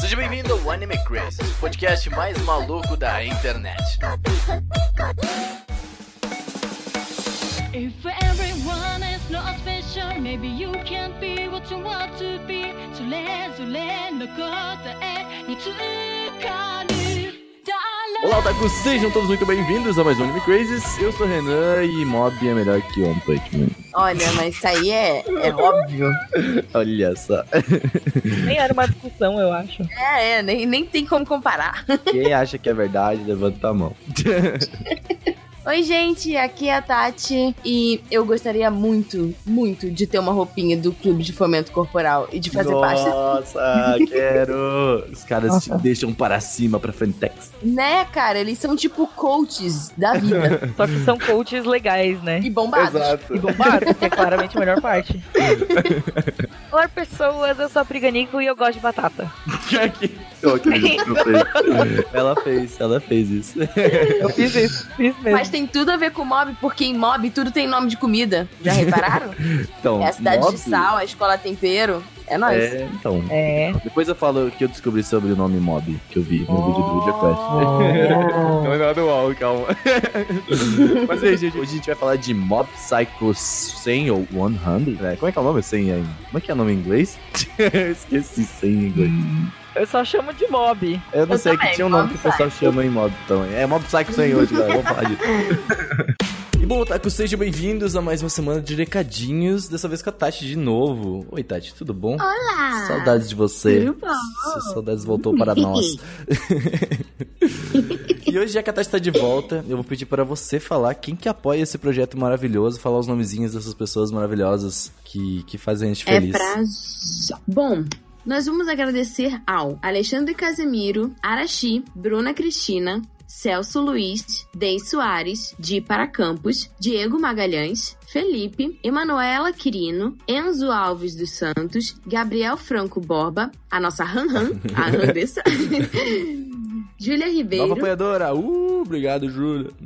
Seja bem-vindo ao Anime Crazy, o podcast mais maluco da internet. If everyone is not special, maybe you can't be what you want to be. それぞれの答えにつかる。 Olá, otakus! Sejam todos muito bem-vindos a mais um Anime Crazes. Eu sou o Renan e Mob é melhor que One Punch Man. Olha, mas isso aí é, é óbvio. Olha só. Nem era uma discussão, eu acho. É, é, nem, nem tem como comparar. Quem acha que é verdade, levanta a mão. Oi, gente, aqui é a Tati e eu gostaria muito, muito de ter uma roupinha do Clube de Fomento Corporal e de fazer parte. Nossa, quero! Os caras te deixam para cima, pra Frentex. Né, cara? Eles são tipo coaches da vida. Só que são coaches legais, né? e bombados. E bombados, que é claramente a melhor parte. Olá, pessoas, eu sou a Priganico e eu gosto de batata. Aqui. Eu acredito que eu fiz. Ela fez, ela fez isso. Eu fiz isso, fiz mesmo. Mas tem tudo a ver com mob, porque em mob tudo tem nome de comida. Já repararam? Então, É a cidade Mob- de sal, a escola tempero. É nóis. É, então. É. Depois eu falo o que eu descobri sobre o nome Mob, que eu vi no vídeo do Video Quest. Oh. Não é nada uau, calma. Mas aí, gente, hoje a gente vai falar de Mob Psycho 100 ou 100, né? Como é que é o nome 100 aí? Como é que é o nome em inglês? Eu Esqueci 100 em inglês. Eu só chamo de mob. Eu não Eu sei também, que tinha um nome que o pessoal chama em Mob também. É Mob Psycho 100 hoje, galera. Vamos falar disso. E bom, Otaku, sejam bem-vindos a mais uma semana de recadinhos, dessa vez com a Tati de novo. Oi, Tati, tudo bom? Olá! Saudades de você. Tudo bom? Saudades voltou para nós. e hoje, já que a Tati tá de volta, eu vou pedir para você falar quem que apoia esse projeto maravilhoso, falar os nomezinhos dessas pessoas maravilhosas que, que fazem a gente É feliz. pra... Bom, nós vamos agradecer ao Alexandre Casemiro, Arashi, Bruna Cristina, Celso Luiz, Dei Soares, Di Para Campos, Diego Magalhães, Felipe, Emanuela Quirino, Enzo Alves dos Santos, Gabriel Franco Borba, a nossa Han Han, a Andessa, Júlia Nova Ribeiro, apoiadora! Uh, obrigado, Júlia.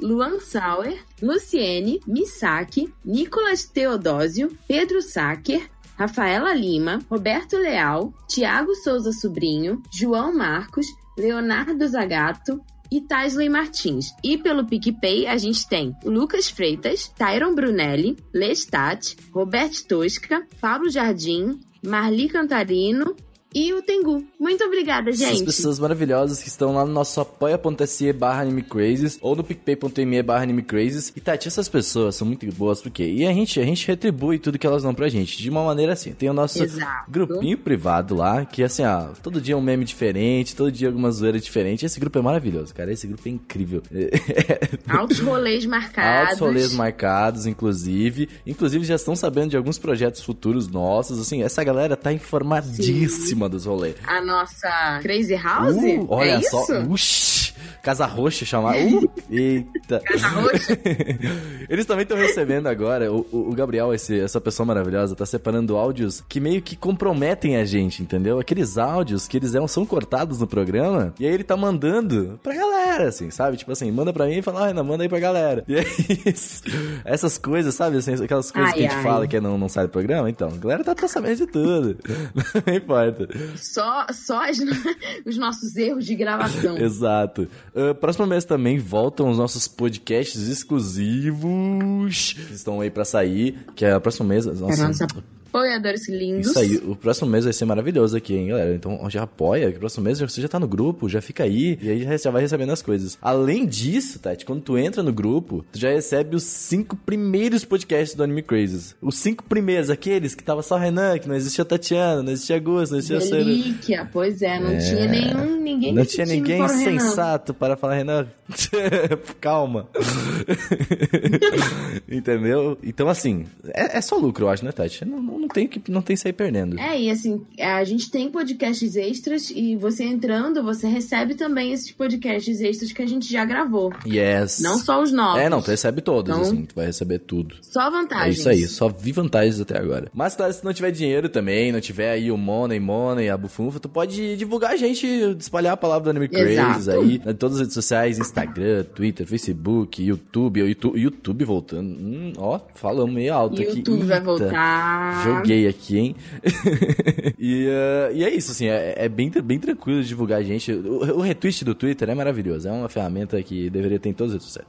Luan Sauer, Luciene, Misaki, Nicolas Teodósio, Pedro Sacker, Rafaela Lima, Roberto Leal, Tiago Souza Sobrinho, João Marcos, Leonardo Zagato e Taisley Martins. E pelo PicPay a gente tem Lucas Freitas, Tyron Brunelli, Lestat, Robert Tosca, Pablo Jardim, Marli Cantarino e o Tengu. Muito obrigada, Essas gente. pessoas maravilhosas que estão lá no nosso apoia.se barra animecrazes ou no picpay.me barra animecrazes. E Tati, essas pessoas são muito boas porque e a gente, a gente retribui tudo que elas dão pra gente de uma maneira assim. Tem o nosso Exato. grupinho privado lá, que assim, ó, todo dia um meme diferente, todo dia alguma zoeira diferente. Esse grupo é maravilhoso, cara. Esse grupo é incrível. Altos rolês marcados. Altos rolês marcados, inclusive. Inclusive, já estão sabendo de alguns projetos futuros nossos. Assim, essa galera tá informadíssima dos rolês. A nossa Crazy House? Uh, olha é só. Uxi, Casa Roxa chamar. Uh, eita. Casa Roxa? Eles também estão recebendo agora. O, o- Gabriel, esse- essa pessoa maravilhosa, tá separando áudios que meio que comprometem a gente, entendeu? Aqueles áudios que eles eram, são cortados no programa. E aí ele tá mandando pra galera, assim, sabe? Tipo assim, manda pra mim e fala, ah, Renan, manda aí pra galera. E é isso. Essas coisas, sabe? Assim, aquelas coisas Ai, que a gente ai. fala que não, não sai do programa. Então, a galera tá, tá sabendo de tudo. Não importa. Só, só as- os nossos erros de gravação. Exato. Ah, próximo mês também voltam os nossos podcasts exclusivos. Estão aí pra sair. Que é o próximo mês. Nossa, nossos apoiadores lindos. isso aí. O próximo mês vai ser maravilhoso aqui, hein, galera. Então já apoia. Que o próximo mês você já tá no grupo, já fica aí. E aí já- vai recebendo as coisas. Além disso, Tati, quando tu entra no grupo, tu já recebe os cinco primeiros podcasts do Anime Crazes. Os cinco primeiros, aqueles que tava só Renan, que não existia Tatiana, não existia Augusto, não existia. Relíquia, pois é, não tinha nenhum, ninguém Não tinha ninguém fora o Renan. sensato para falar, Renan. Calma. Entendeu? Então, assim, é, é só lucro, eu acho, né, Tati? Não, não, não tem que não tem sair perdendo. É, e assim, a gente tem podcasts extras e você entrando, você recebe também esses podcasts extras que a gente já gravou. Yes. Não só os novos. É, não, tu recebe todos, Então- assim, tu vai receber tudo. Só É vantagens. isso aí, só vi vantagens até agora. Mas claro, se não tiver dinheiro também, não tiver aí o Money, Money, a Bufunfa, tu pode divulgar a gente, espalhar a palavra do Anime Crazy Exato. aí, em todas as redes sociais, Instagram, Twitter, Facebook, YouTube, YouTube, YouTube voltando. Hum, ó, falamos meio alto aqui. YouTube vai voltar. Joguei aqui, hein? e, ah, e é isso, assim, é, é bem, bem tranquilo de divulgar a gente. O, o retweet do Twitter é maravilhoso, é uma ferramenta que deveria ter em as redes sociais.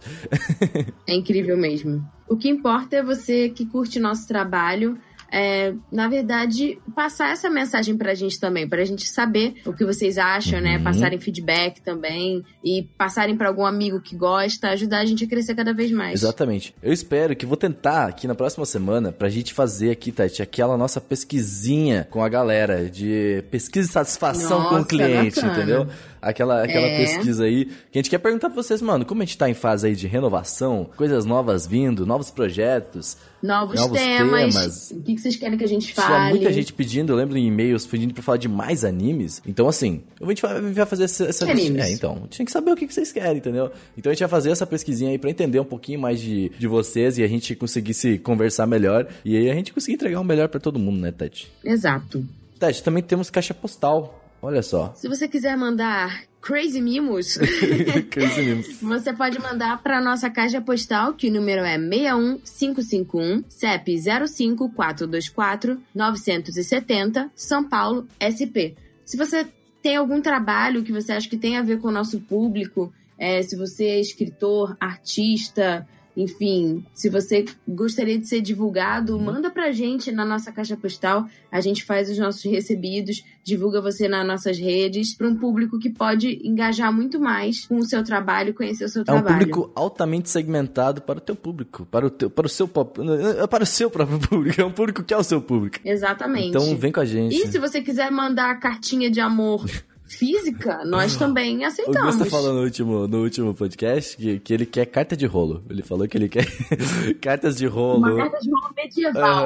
É incrível mesmo. O que importa é você que curte nosso trabalho. É, na verdade, passar essa mensagem pra gente também, pra gente saber o que vocês acham, né? Uhum. Passarem feedback também e passarem pra algum amigo que gosta, ajudar a gente a crescer cada vez mais. Exatamente. Eu espero que vou tentar aqui na próxima semana pra gente fazer aqui, Tati, aquela nossa pesquisinha com a galera de pesquisa de satisfação com o Nossa, cliente, bacana. entendeu? Aquela, aquela É. pesquisa aí que a gente quer perguntar pra vocês, mano, como a gente tá em fase aí de renovação, coisas novas vindo, novos projetos. Novos, Novos temas, temas. O que vocês querem que a gente Tinha fale? muita gente pedindo, eu lembro em e-mails pedindo pra falar de mais animes. Então, assim, a gente vai, fazer essa. essa animes? É, então, tinha que saber o que vocês querem, entendeu? Então a gente vai fazer essa pesquisinha aí pra entender um pouquinho mais de, de vocês e a gente conseguir se conversar melhor. E aí a gente conseguir entregar o melhor pra todo mundo, né, Tati? Exato. Tati, também temos caixa postal. Olha só. Se você quiser mandar crazy mimos, Crazy Memes. você pode mandar para nossa caixa postal, que o número é 61551, CEP 05424 970, São Paulo, SP. Se você tem algum trabalho que você acha que tem a ver com o nosso público, é, se você é escritor, artista, enfim, se você gostaria de ser divulgado, manda pra gente na nossa caixa postal. A gente faz os nossos recebidos, divulga você nas nossas redes, para um público que pode engajar muito mais com o seu trabalho, conhecer o seu É um trabalho. público altamente segmentado para o teu público, para o teu, para o seu pop- para o seu próprio público. É um público que é o seu público. Exatamente. Então vem com a gente. E se você quiser mandar a cartinha de amor física, nós também O aceitamos. Gusta falou no último, no último podcast que, que ele quer carta de rolo. Ele falou que ele quer cartas de rolo. Uma carta de rolo medieval.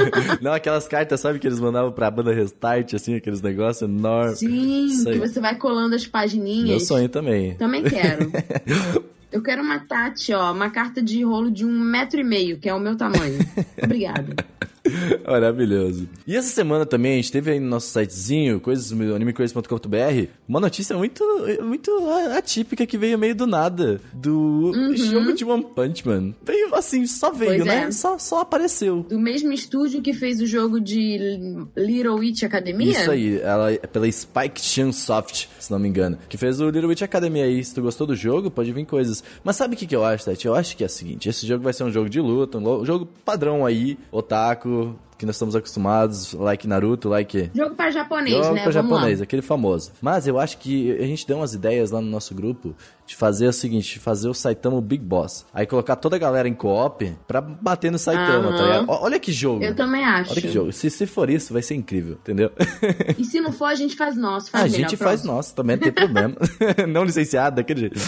Não, aquelas cartas, sabe, que eles mandavam pra banda Restart, assim, aqueles negócios enormes. Sim, que você vai colando as pagininhas. Meu sonho também. Também quero. Eu quero uma Tati, ó, uma carta de rolo de um metro e meio, que é o meu tamanho. Obrigada. Maravilhoso. E essa semana também a gente teve aí no nosso sitezinho, coisas animecrazy.com.br, uma notícia muito, muito atípica que veio meio do nada. Do jogo de One Punch Man. Veio assim, só veio, Uhum. Pois né? é. Só, só apareceu. Do mesmo estúdio que fez o jogo de Little Witch Academia? Isso aí, ela é pela Spike Chunsoft, se não me engano, que fez o Little Witch Academy aí. Se tu gostou do jogo, pode vir coisas. Mas sabe o que, que eu acho, Tati? Eu acho que é o seguinte: esse jogo vai ser um jogo de luta, um jogo padrão aí, otaku, que nós estamos acostumados, like Naruto, like. Jogo para japonês, Jogo né? pra Vamos japonês, lá. aquele famoso. Mas eu acho que a gente deu umas ideias lá no nosso grupo de fazer o seguinte, fazer o Saitama Big Boss. Aí colocar toda a galera em co-op pra bater no Saitama, Aham. tá ligado? Olha que jogo. Eu também acho. Olha que jogo. Se, se for isso, vai ser incrível, entendeu? E se não for, a gente faz nosso. a Faz melhor, gente faz pronto. nosso, também não tem problema. não licenciado, daquele jeito.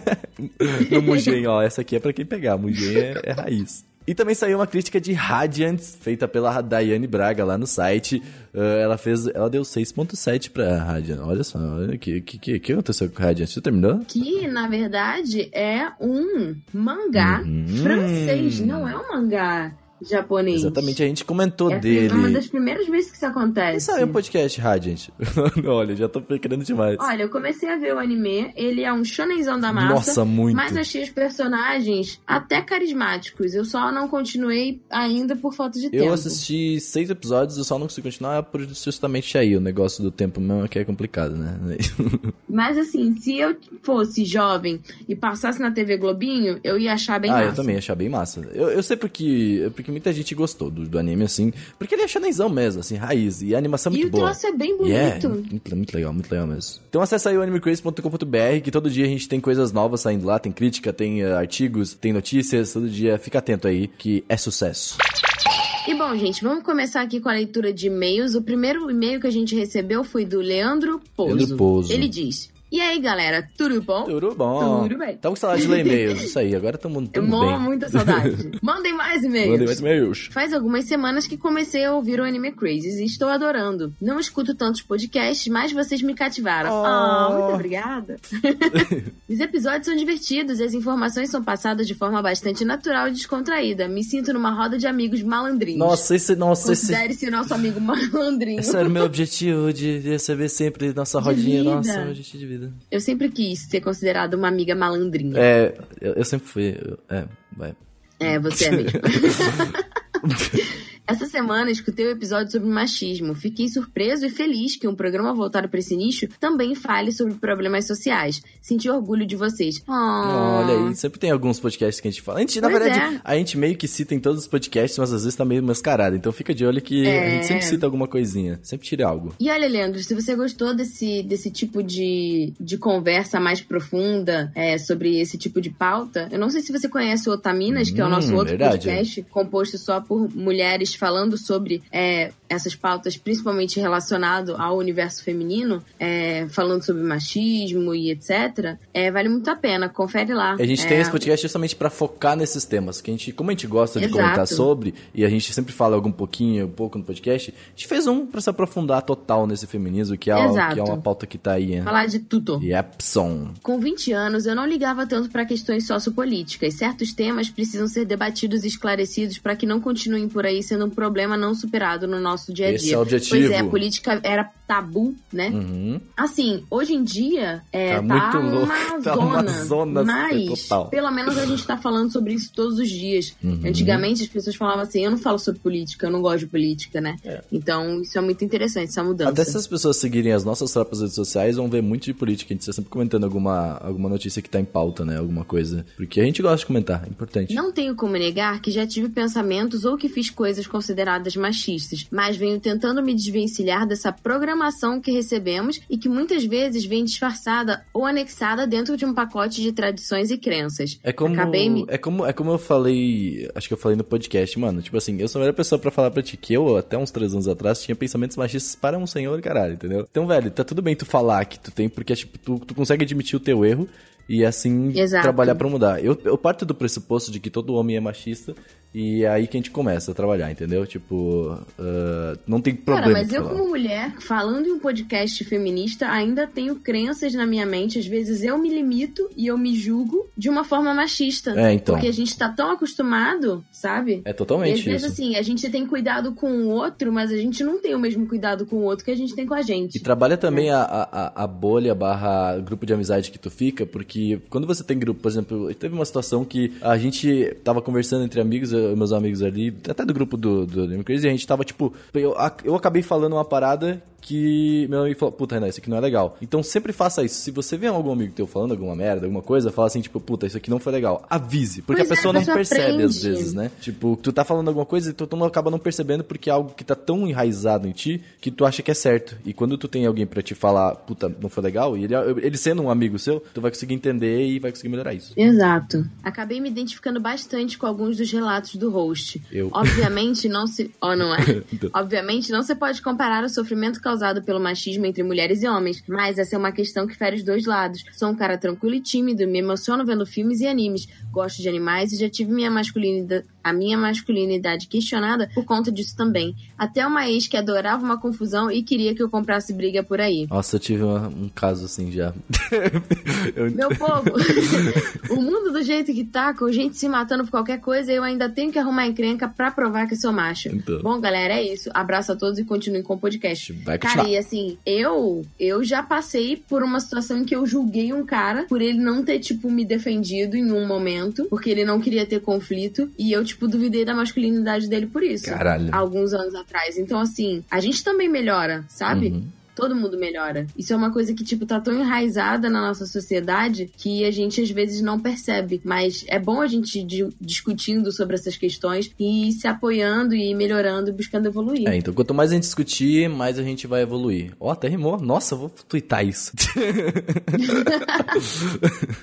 no Mugen, ó, essa aqui é pra quem pegar. Mugen é, é raiz. E também saiu uma crítica de Radiant, feita pela Daiane Braga lá no site. Ah, ela fez. Ela deu 6.7 pra Radiant. Olha só, o que, que, que, que aconteceu com Radiant? Você terminou? Que, na verdade, é um mangá Uhum. francês, não é um mangá japonês. Exatamente, a gente comentou É dele. uma das primeiras vezes que isso Quem acontece. saiu o podcast Radiant? Olha, já tô querendo demais. Olha, eu comecei a ver o anime, ele é um shonenzão da massa. Nossa, muito. Mas achei os personagens até carismáticos. Eu só não continuei ainda por falta de tempo. Eu assisti seis episódios, eu só não consigo continuar por justamente aí, o negócio do tempo mesmo que é complicado, né? Mas assim, se eu fosse jovem e passasse na TV Globinho, eu ia achar bem ah, massa. eu também achei bem massa. Eu, eu sei porque, porque muita gente gostou do, do anime, assim, porque ele é shonenzão mesmo, assim, raiz, e a animação é E muito o boa. troço é bem E é, bonito. muito, muito legal, muito legal mesmo. Então acessa aí o animecrazy.com.br, que todo dia a gente tem coisas novas saindo lá, tem crítica, tem eh, artigos, tem notícias, todo dia fica atento aí, que é sucesso. E bom, gente, vamos começar aqui com a leitura de e-mails. O primeiro e-mail que a gente recebeu foi do Leandro Pouso. Leandro Pouso. Ele diz: E aí, galera, tudo bom? Tudo bom? Tudo bem. Tava com saudade de ler e-mails, isso aí, agora tamo, Eu tamo bem. muita saudade. Mandem mais e-mails. Mandei mais e-mails. Faz algumas semanas que comecei a ouvir o Anime Crazes e estou adorando. Não escuto tantos podcasts, mas vocês me cativaram. Oh. Ah, muito obrigada. Os episódios são divertidos e as informações são passadas de forma bastante natural e descontraída. Me sinto numa roda de amigos malandrinhos. Nossa, esse, nossa, esse, Considere-se nosso amigo malandrinho. esse era o meu objetivo de receber sempre nossa rodinha. Nossa, meu objetivo de vida. Eu sempre quis ser considerada uma amiga malandrinha. É, eu, eu sempre fui. eu- é, vai. É, você é mesmo. Essa semana escutei o episódio sobre machismo. Fiquei surpreso e feliz que um programa voltado para esse nicho também fale sobre problemas sociais. Senti orgulho de vocês. Ah. Olha aí, sempre tem alguns podcasts que a gente fala. A gente, na Pois verdade, é. a gente meio que cita em todos os podcasts, mas às vezes tá meio mascarado. Então fica de olho que a É. gente sempre cita alguma coisinha. Sempre tira algo. E olha, Leandro, se você gostou desse, desse tipo de, de conversa mais profunda é, sobre esse tipo de pauta, eu não sei se você conhece o Otaminas, que é o nosso Hum, outro verdade. podcast, composto só por mulheres falando sobre é, essas pautas, principalmente relacionado ao universo feminino, é, falando sobre machismo e etc. É, vale muito a pena, confere lá. A gente É, tem esse podcast justamente pra focar nesses temas, que a gente, como a gente gosta de Exato. comentar sobre, e a gente sempre fala algum pouquinho, um pouco no podcast, a gente fez um pra se aprofundar total nesse feminismo, que é, Exato. que é uma pauta que tá aí. hein? Falar de tudo. Yepson. Com 20 anos, eu não ligava tanto para questões sociopolíticas. Certos temas precisam ser debatidos e esclarecidos para que não continuem por aí sendo um problema não superado no nosso dia a dia. Esse é o objetivo. Pois é, a política era tabu, né? Uhum. Assim, hoje em dia é, Tá muito louco. uma Tá zona, uma zona mas total. pelo menos a gente tá falando sobre isso todos os dias. Uhum. Antigamente as pessoas falavam assim, eu não falo sobre política, eu não gosto de política, né? É. Então isso é muito interessante, essa mudança. Até se as pessoas seguirem as nossas próprias redes sociais, vão ver muito de política. A gente está sempre comentando alguma, alguma notícia que tá em pauta, né? Alguma coisa. Porque a gente gosta de comentar, é importante. Não tenho como negar que já tive pensamentos ou que fiz coisas consideradas machistas, mas venho tentando me desvencilhar dessa programação que recebemos e que muitas vezes vem disfarçada ou anexada dentro de um pacote de tradições e crenças. É como, Acabei me... é como é como eu falei, acho que eu falei no podcast, mano, tipo assim, eu sou a melhor pessoa pra falar pra ti que eu, até uns três anos atrás, tinha pensamentos machistas para um senhor, caralho, entendeu? Então, velho, tá tudo bem tu falar que tu tem, porque, tipo, tu, tu consegue admitir o teu erro e, assim, Exato. trabalhar pra mudar. Eu, eu parto do pressuposto de que todo homem é machista e é aí que a gente começa a trabalhar, entendeu? Tipo, ah, não tem problema. Cara, mas eu como mulher, falando em um podcast feminista, ainda tenho crenças na minha mente. Às vezes eu me limito e eu me julgo de uma forma machista. É, então. Porque a gente tá tão acostumado, sabe? É E às totalmente vezes, isso. assim, a gente tem cuidado com o outro, mas a gente não tem o mesmo cuidado com o outro que a gente tem com a gente. E trabalha também a, a, a bolha barra grupo de amizade que tu fica, porque quando você tem grupo, por exemplo, teve uma situação que a gente tava conversando entre amigos, eu meus amigos ali, até do grupo do, do Anime Crazy, a gente tava, tipo, eu, eu acabei falando uma parada que meu amigo falou, puta, Renan, isso aqui não é legal. Então sempre faça isso. Se você vê algum amigo teu falando alguma merda, alguma coisa, fala assim, tipo, puta, isso aqui não foi legal. Avise. Porque Pois a é, pessoa a não percebe às aprende. vezes, né? Tipo, tu tá falando alguma coisa e tu, tu não acaba não percebendo porque é algo que tá tão enraizado em ti que tu acha que é certo. E quando tu tem alguém pra te falar, puta, não foi legal, e ele, ele sendo um amigo seu, tu vai conseguir entender e vai conseguir melhorar isso. Exato. Acabei me identificando bastante com alguns dos relatos do host. Eu. Obviamente não se. Oh, não é? Então. Obviamente não se pode comparar o sofrimento causado pelo machismo entre mulheres e homens, mas essa é uma questão que fere os dois lados. Sou um cara tranquilo e tímido, me emociono vendo filmes e animes, gosto de animais e já tive minha masculinidade, a minha masculinidade questionada por conta disso também. Até uma ex que adorava uma confusão e queria que eu comprasse briga por aí. Nossa, eu tive uma- um caso assim já. Eu- Meu povo, o mundo do jeito que tá, com gente se matando por qualquer coisa, eu ainda tenho que arrumar encrenca pra provar que sou macho. Então. Bom, galera, é isso. Abraço a todos e continuem com o podcast. Vai Cara, continuar. e assim, eu eu já passei por uma situação em que eu julguei um cara por ele não ter, tipo, me defendido em um momento, porque ele não queria ter conflito, e eu, tipo, duvidei da masculinidade dele por isso. Caralho. Alguns anos atrás. Então, assim, a gente também melhora, sabe? Uhum. Todo mundo melhora. Isso é uma coisa que, tipo, tá tão enraizada na nossa sociedade que a gente às vezes não percebe. Mas é bom a gente di- discutindo sobre essas questões e se apoiando e melhorando e buscando evoluir. É, então quanto mais a gente discutir, mais a gente vai evoluir. Ó, até rimou. Nossa, vou twittar isso.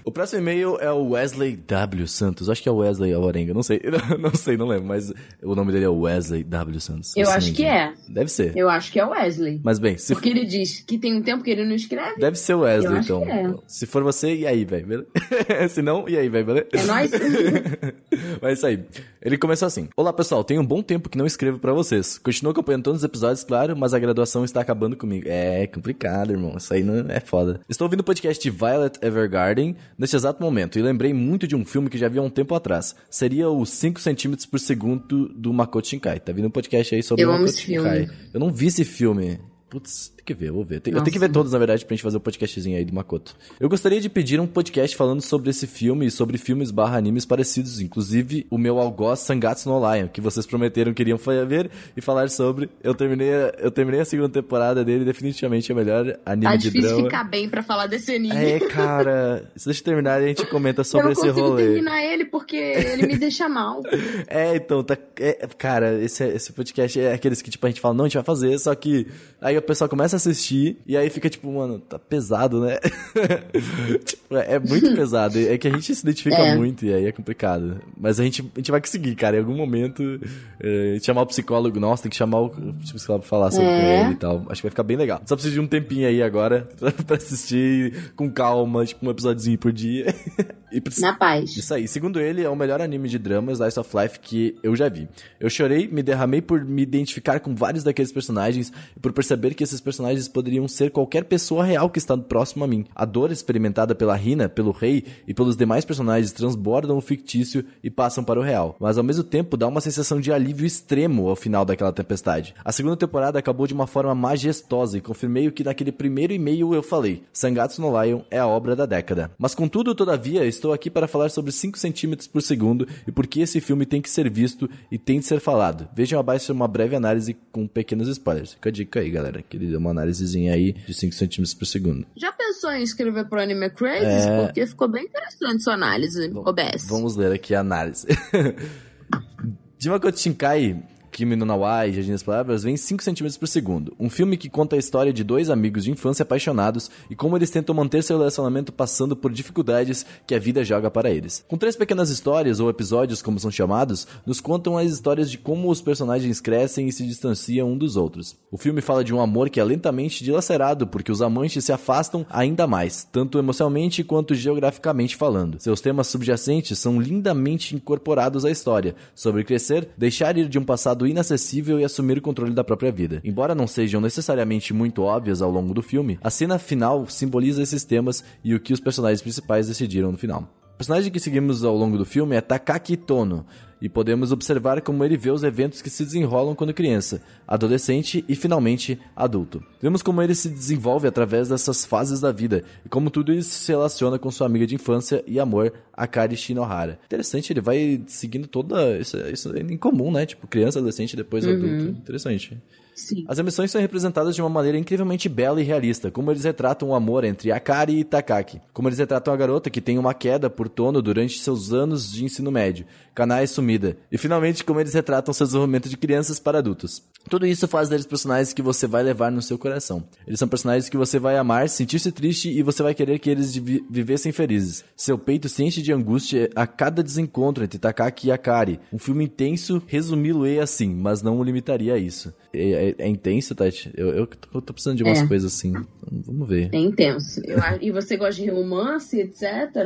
o próximo e-mail é o Wesley W. Santos. Acho que é o Wesley Alvarenga. Não sei. Não sei, não lembro. Mas o nome dele é Wesley W. Santos. Eu Assim, acho que é. Deve ser. Eu acho que é o Wesley. Mas bem, se Porque ele ele diz que tem um tempo que ele não escreve. Deve ser o Wesley, então. é. Se for você, e aí, velho? Se não, e aí, velho? beleza? É nóis? Mas é isso aí. Ele começou assim: Olá pessoal, tem um bom tempo que não escrevo pra vocês. Continuo acompanhando todos os episódios, claro, mas a graduação está acabando comigo. É complicado, irmão. Isso aí não é foda. Estou ouvindo o podcast Violet Evergarden neste exato momento e lembrei muito de um filme que já vi há um tempo atrás. Seria o 5 centímetros por segundo do Makoto Shinkai. Tá vindo um podcast aí sobre Eu o Makoto. Shinkai. Eu não vi esse filme. Putz, tem que ver, eu vou ver. Tem- eu tenho que ver todos, na verdade, pra gente fazer o podcastzinho aí do Makoto. Eu gostaria de pedir um podcast falando sobre esse filme e sobre filmes barra animes parecidos, inclusive o meu algoz Sangatsu no Lion, que vocês prometeram que iriam ver e falar sobre. Eu terminei, a- eu terminei a segunda temporada dele, definitivamente é o melhor anime Tá de difícil drama. ficar bem pra falar desse anime. É, cara, se deixa eu terminar e a gente comenta sobre eu não esse consigo rolê. terminar ele porque ele me deixa mal. É, então, tá. é, cara, esse, esse podcast é aqueles que, tipo, a gente fala, não, a gente vai fazer, só que aí o pessoal começa a assistir e aí fica, tipo, mano, tá pesado, né? tipo, é, é muito pesado. É que a gente se identifica É. muito e aí é complicado. Mas a gente, a gente vai conseguir, cara. Em algum momento, é, chamar o psicólogo, nossa, tem que chamar o psicólogo pra falar sobre É. ele e tal. Acho que vai ficar bem legal. Só preciso de um tempinho aí agora pra assistir com calma, tipo, um episódiozinho por dia. e precisa. Na paz. Isso aí. Segundo ele, é o melhor anime de drama Slice of Life que eu já vi. Eu chorei, me derramei por me identificar com vários daqueles personagens e por perceber que esses personagens poderiam ser qualquer pessoa real que está próximo a mim. A dor experimentada pela Rina, pelo rei e pelos demais personagens transbordam o fictício e passam para o real. Mas ao mesmo tempo dá uma sensação de alívio extremo ao final daquela tempestade. A segunda temporada acabou de uma forma majestosa e confirmei o que naquele primeiro e-mail eu falei. Sangatsu no Lion é a obra da década. Mas contudo, todavia, estou aqui para falar sobre 5 centímetros por segundo e por que esse filme tem que ser visto e tem de ser falado. Vejam abaixo uma breve análise com pequenos spoilers. Fica a dica aí, galera, que ele deu uma análisezinha aí de 5 centímetros por segundo. Já pensou em escrever pro Anime Crazy? É. Porque ficou bem interessante sua análise, OBS. Vamos ler aqui a análise. de Makoto Shinkai, Kimi no Nawa e Jardim das Palavras, vem 5 centímetros por segundo. Um filme que conta a história de dois amigos de infância apaixonados e como eles tentam manter seu relacionamento passando por dificuldades que a vida joga para eles. Com três pequenas histórias, ou episódios como são chamados, nos contam as histórias de como os personagens crescem e se distanciam um dos outros. O filme fala de um amor que é lentamente dilacerado porque os amantes se afastam ainda mais, tanto emocionalmente quanto geograficamente falando. Seus temas subjacentes são lindamente incorporados à história, sobre crescer, deixar ir de um passado inacessível e assumir o controle da própria vida. Embora não sejam necessariamente muito óbvias ao longo do filme, a cena final simboliza esses temas e o que os personagens principais decidiram no final. O personagem que seguimos ao longo do filme é Takaki Tono, e podemos observar como ele vê os eventos que se desenrolam quando criança, adolescente e finalmente adulto. Vemos como ele se desenvolve através dessas fases da vida e como tudo isso se relaciona com sua amiga de infância e amor, Akari Shinohara. Interessante, ele vai seguindo toda isso, isso é em comum, né? Tipo, criança, adolescente, depois adulto. Interessante. Sim. As emoções são representadas de uma maneira incrivelmente bela e realista, como eles retratam o amor entre Akari e Takaki, como eles retratam a garota que tem uma queda por Tono durante seus anos de ensino médio, Kanai sumida, e finalmente como eles retratam seu desenvolvimento de crianças para adultos. Tudo isso faz deles personagens que você vai levar no seu coração. Eles são personagens que você vai amar, sentir-se triste e você vai querer que eles vi- vivessem felizes. Seu peito se enche de angústia a cada desencontro entre Takaki e Akari. Um filme intenso, resumi-lo-ei assim, mas não o limitaria a isso. É, é- é intenso, Tati? Eu, eu tô, tô precisando de umas É. coisas assim. Vamos ver. É intenso. Eu e você gosta de romance, etc.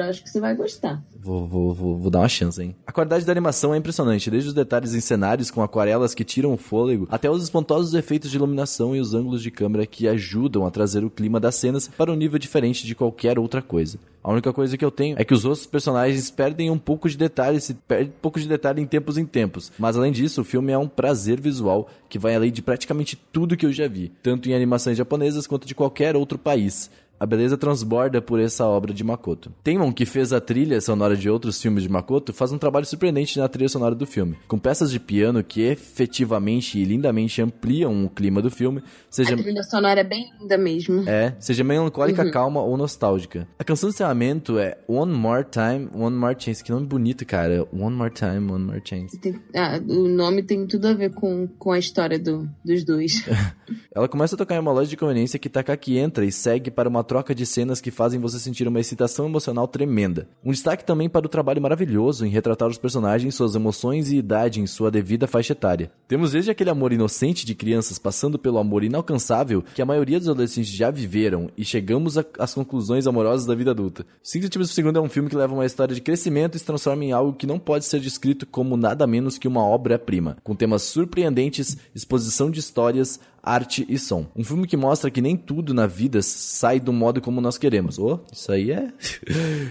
Acho que você vai gostar. Vou, vou, vou, vou dar uma chance, hein? A qualidade da animação é impressionante, desde os detalhes em cenários com aquarelas que tiram o fôlego, até os espantosos efeitos de iluminação e os ângulos de câmera que ajudam a trazer o clima das cenas para um nível diferente de qualquer outra coisa. A única coisa que eu tenho é que os outros personagens perdem um pouco de detalhe, se perde um pouco de detalhe em tempos em tempos. Mas além disso, o filme é um prazer visual que vai além de praticamente tudo que eu já vi, tanto em animações japonesas quanto de qualquer outro país. A beleza transborda por essa obra de Makoto. Teimon, que fez a trilha sonora de outros filmes de Makoto, faz um trabalho surpreendente na trilha sonora do filme, com peças de piano que efetivamente e lindamente ampliam o clima do filme, seja A trilha sonora é bem linda mesmo. é, seja melancólica, calma ou nostálgica. A canção de encerramento é One More Time, One More Chance. Que nome bonito, cara. One More Time, One More Chance. Tem- ah, o nome tem tudo a ver com, com a história do, dos dois. Ela começa a tocar em uma loja de conveniência que Takaki entra e segue para uma troca de cenas que fazem você sentir uma excitação emocional tremenda. Um destaque também para o trabalho maravilhoso em retratar os personagens, suas emoções e idade em sua devida faixa etária. Temos desde aquele amor inocente de crianças passando pelo amor inalcançável que a maioria dos adolescentes já viveram e chegamos às conclusões amorosas da vida adulta. Cinco Centímetros por Segundo é um filme que leva uma história de crescimento e se transforma em algo que não pode ser descrito como nada menos que uma obra-prima, com temas surpreendentes, exposição de histórias, arte e som. Um filme que mostra que nem tudo na vida sai do modo como nós queremos. Oh, isso aí é.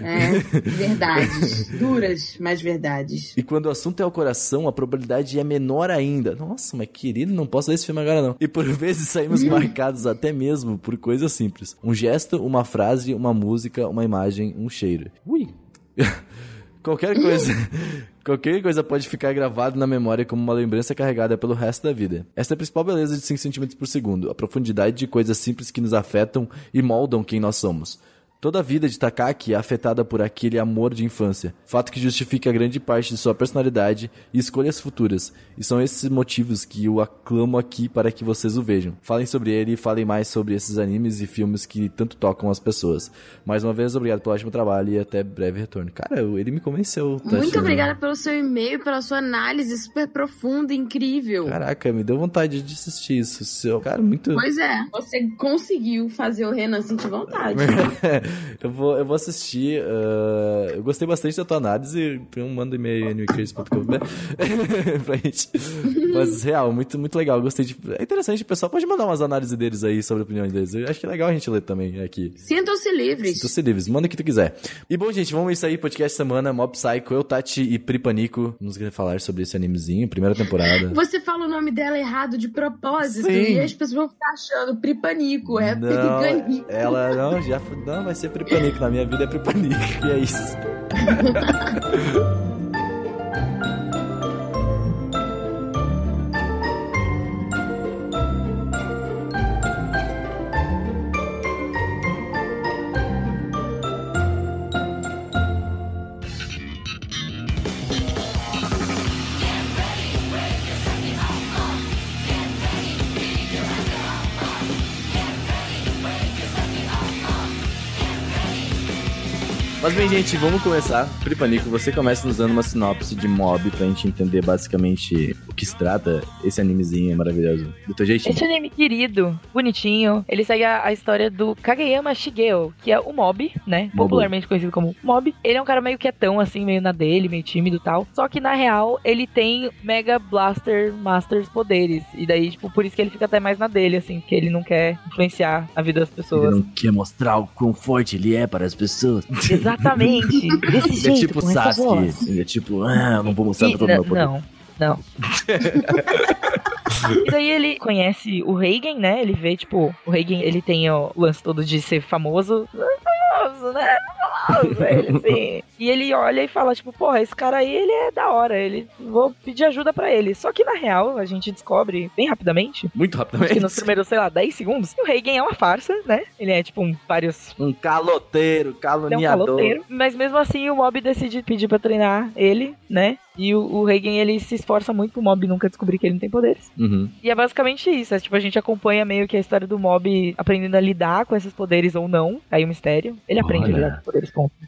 É, verdades. Duras, mas verdades. E quando o assunto é o coração, a probabilidade é menor ainda. Nossa, mas querido, não posso ler esse filme agora não. E por vezes saímos marcados até mesmo por coisas simples. Um gesto, uma frase, uma música, uma imagem, um cheiro. Ui. Qualquer coisa. Qualquer coisa pode ficar gravada na memória como uma lembrança carregada pelo resto da vida. Essa é a principal beleza de 5 cm por segundo, a profundidade de coisas simples que nos afetam e moldam quem nós somos. Toda a vida de Takaki é afetada por aquele amor de infância, fato que justifica grande parte de sua personalidade e escolhas futuras, e são esses motivos que o aclamo aqui para que vocês o vejam. Falem sobre ele e falem mais sobre esses animes e filmes que tanto tocam as pessoas. Mais uma vez, obrigado pelo ótimo trabalho e até breve retorno. Cara, ele me convenceu. tá Muito obrigada pelo seu e-mail, pela sua análise super profunda e incrível. Caraca, me deu vontade de assistir isso. Seu, cara, muito. Pois é, você conseguiu fazer o Renan sentir vontade. eu, vou, eu vou assistir. ah, eu gostei bastante da tua análise. Então manda e-mail animecrazy.com pra gente. Mas, real, muito, muito legal. Gostei de. É interessante, o pessoal pode mandar umas análises deles aí sobre a opinião deles. Eu acho que é legal a gente ler também aqui. Sintam-se livres. Sintam-se livres, manda o que tu quiser. E bom, gente, vamos isso aí, podcast semana, Mob Psycho, eu, Tati e Pripanico. Vamos falar sobre esse animezinho, primeira temporada. Você fala o nome dela errado de propósito Sim. e as pessoas vão ficar achando Pripanico, é Não, ela não, já não vai ser Pripanico, na minha vida é Pripanico, e é isso. bem, gente, vamos começar. Pripanico, você começa nos dando uma sinopse de mob pra gente entender basicamente o que se trata esse animezinho maravilhoso. Do teu jeitinho. Esse anime querido, bonitinho, ele segue a, a história do Kageyama Shigeo, que é o Mob, né? Mobu. Popularmente conhecido como Mob. Ele é um cara meio quietão, assim, meio na dele, meio tímido e tal. Só que, na real, ele tem Mega Blaster Masters poderes. E daí, tipo, por isso que ele fica até mais na dele, assim, porque ele não quer influenciar a vida das Ele pessoas. não quer mostrar o quão forte ele é para as pessoas. Exatamente. Desse Ele é jeito, tipo com. Sasuke. Ele é tipo, ah, não vou mostrar E- pra todo poder. não, não. e daí ele conhece o Reigen, né? Ele vê, tipo, o Reigen, ele tem o lance todo de ser famoso. Famoso, né? Famoso, ele, assim. E ele olha e fala, tipo, porra, esse cara aí, ele é da hora. Ele, vou pedir ajuda pra ele. Só que, na real, a gente descobre bem rapidamente, Muito acho que rapidamente. nos primeiros, sei lá, 10 segundos, o Reigen é uma farsa, né? Ele é, tipo, um, vários Um caloteiro, ele é um caluniador. caloteiro. Mas mesmo assim, o Mob decide pedir pra treinar ele, né? E o, o Reigen, ele se esforça muito pro Mob nunca descobrir que ele não tem poderes. Uhum. E é basicamente isso. É, tipo, a gente acompanha meio que a história do Mob aprendendo a lidar com esses poderes ou não. Aí o mistério. Ele aprende Olha. a lidar com poderes, ponto.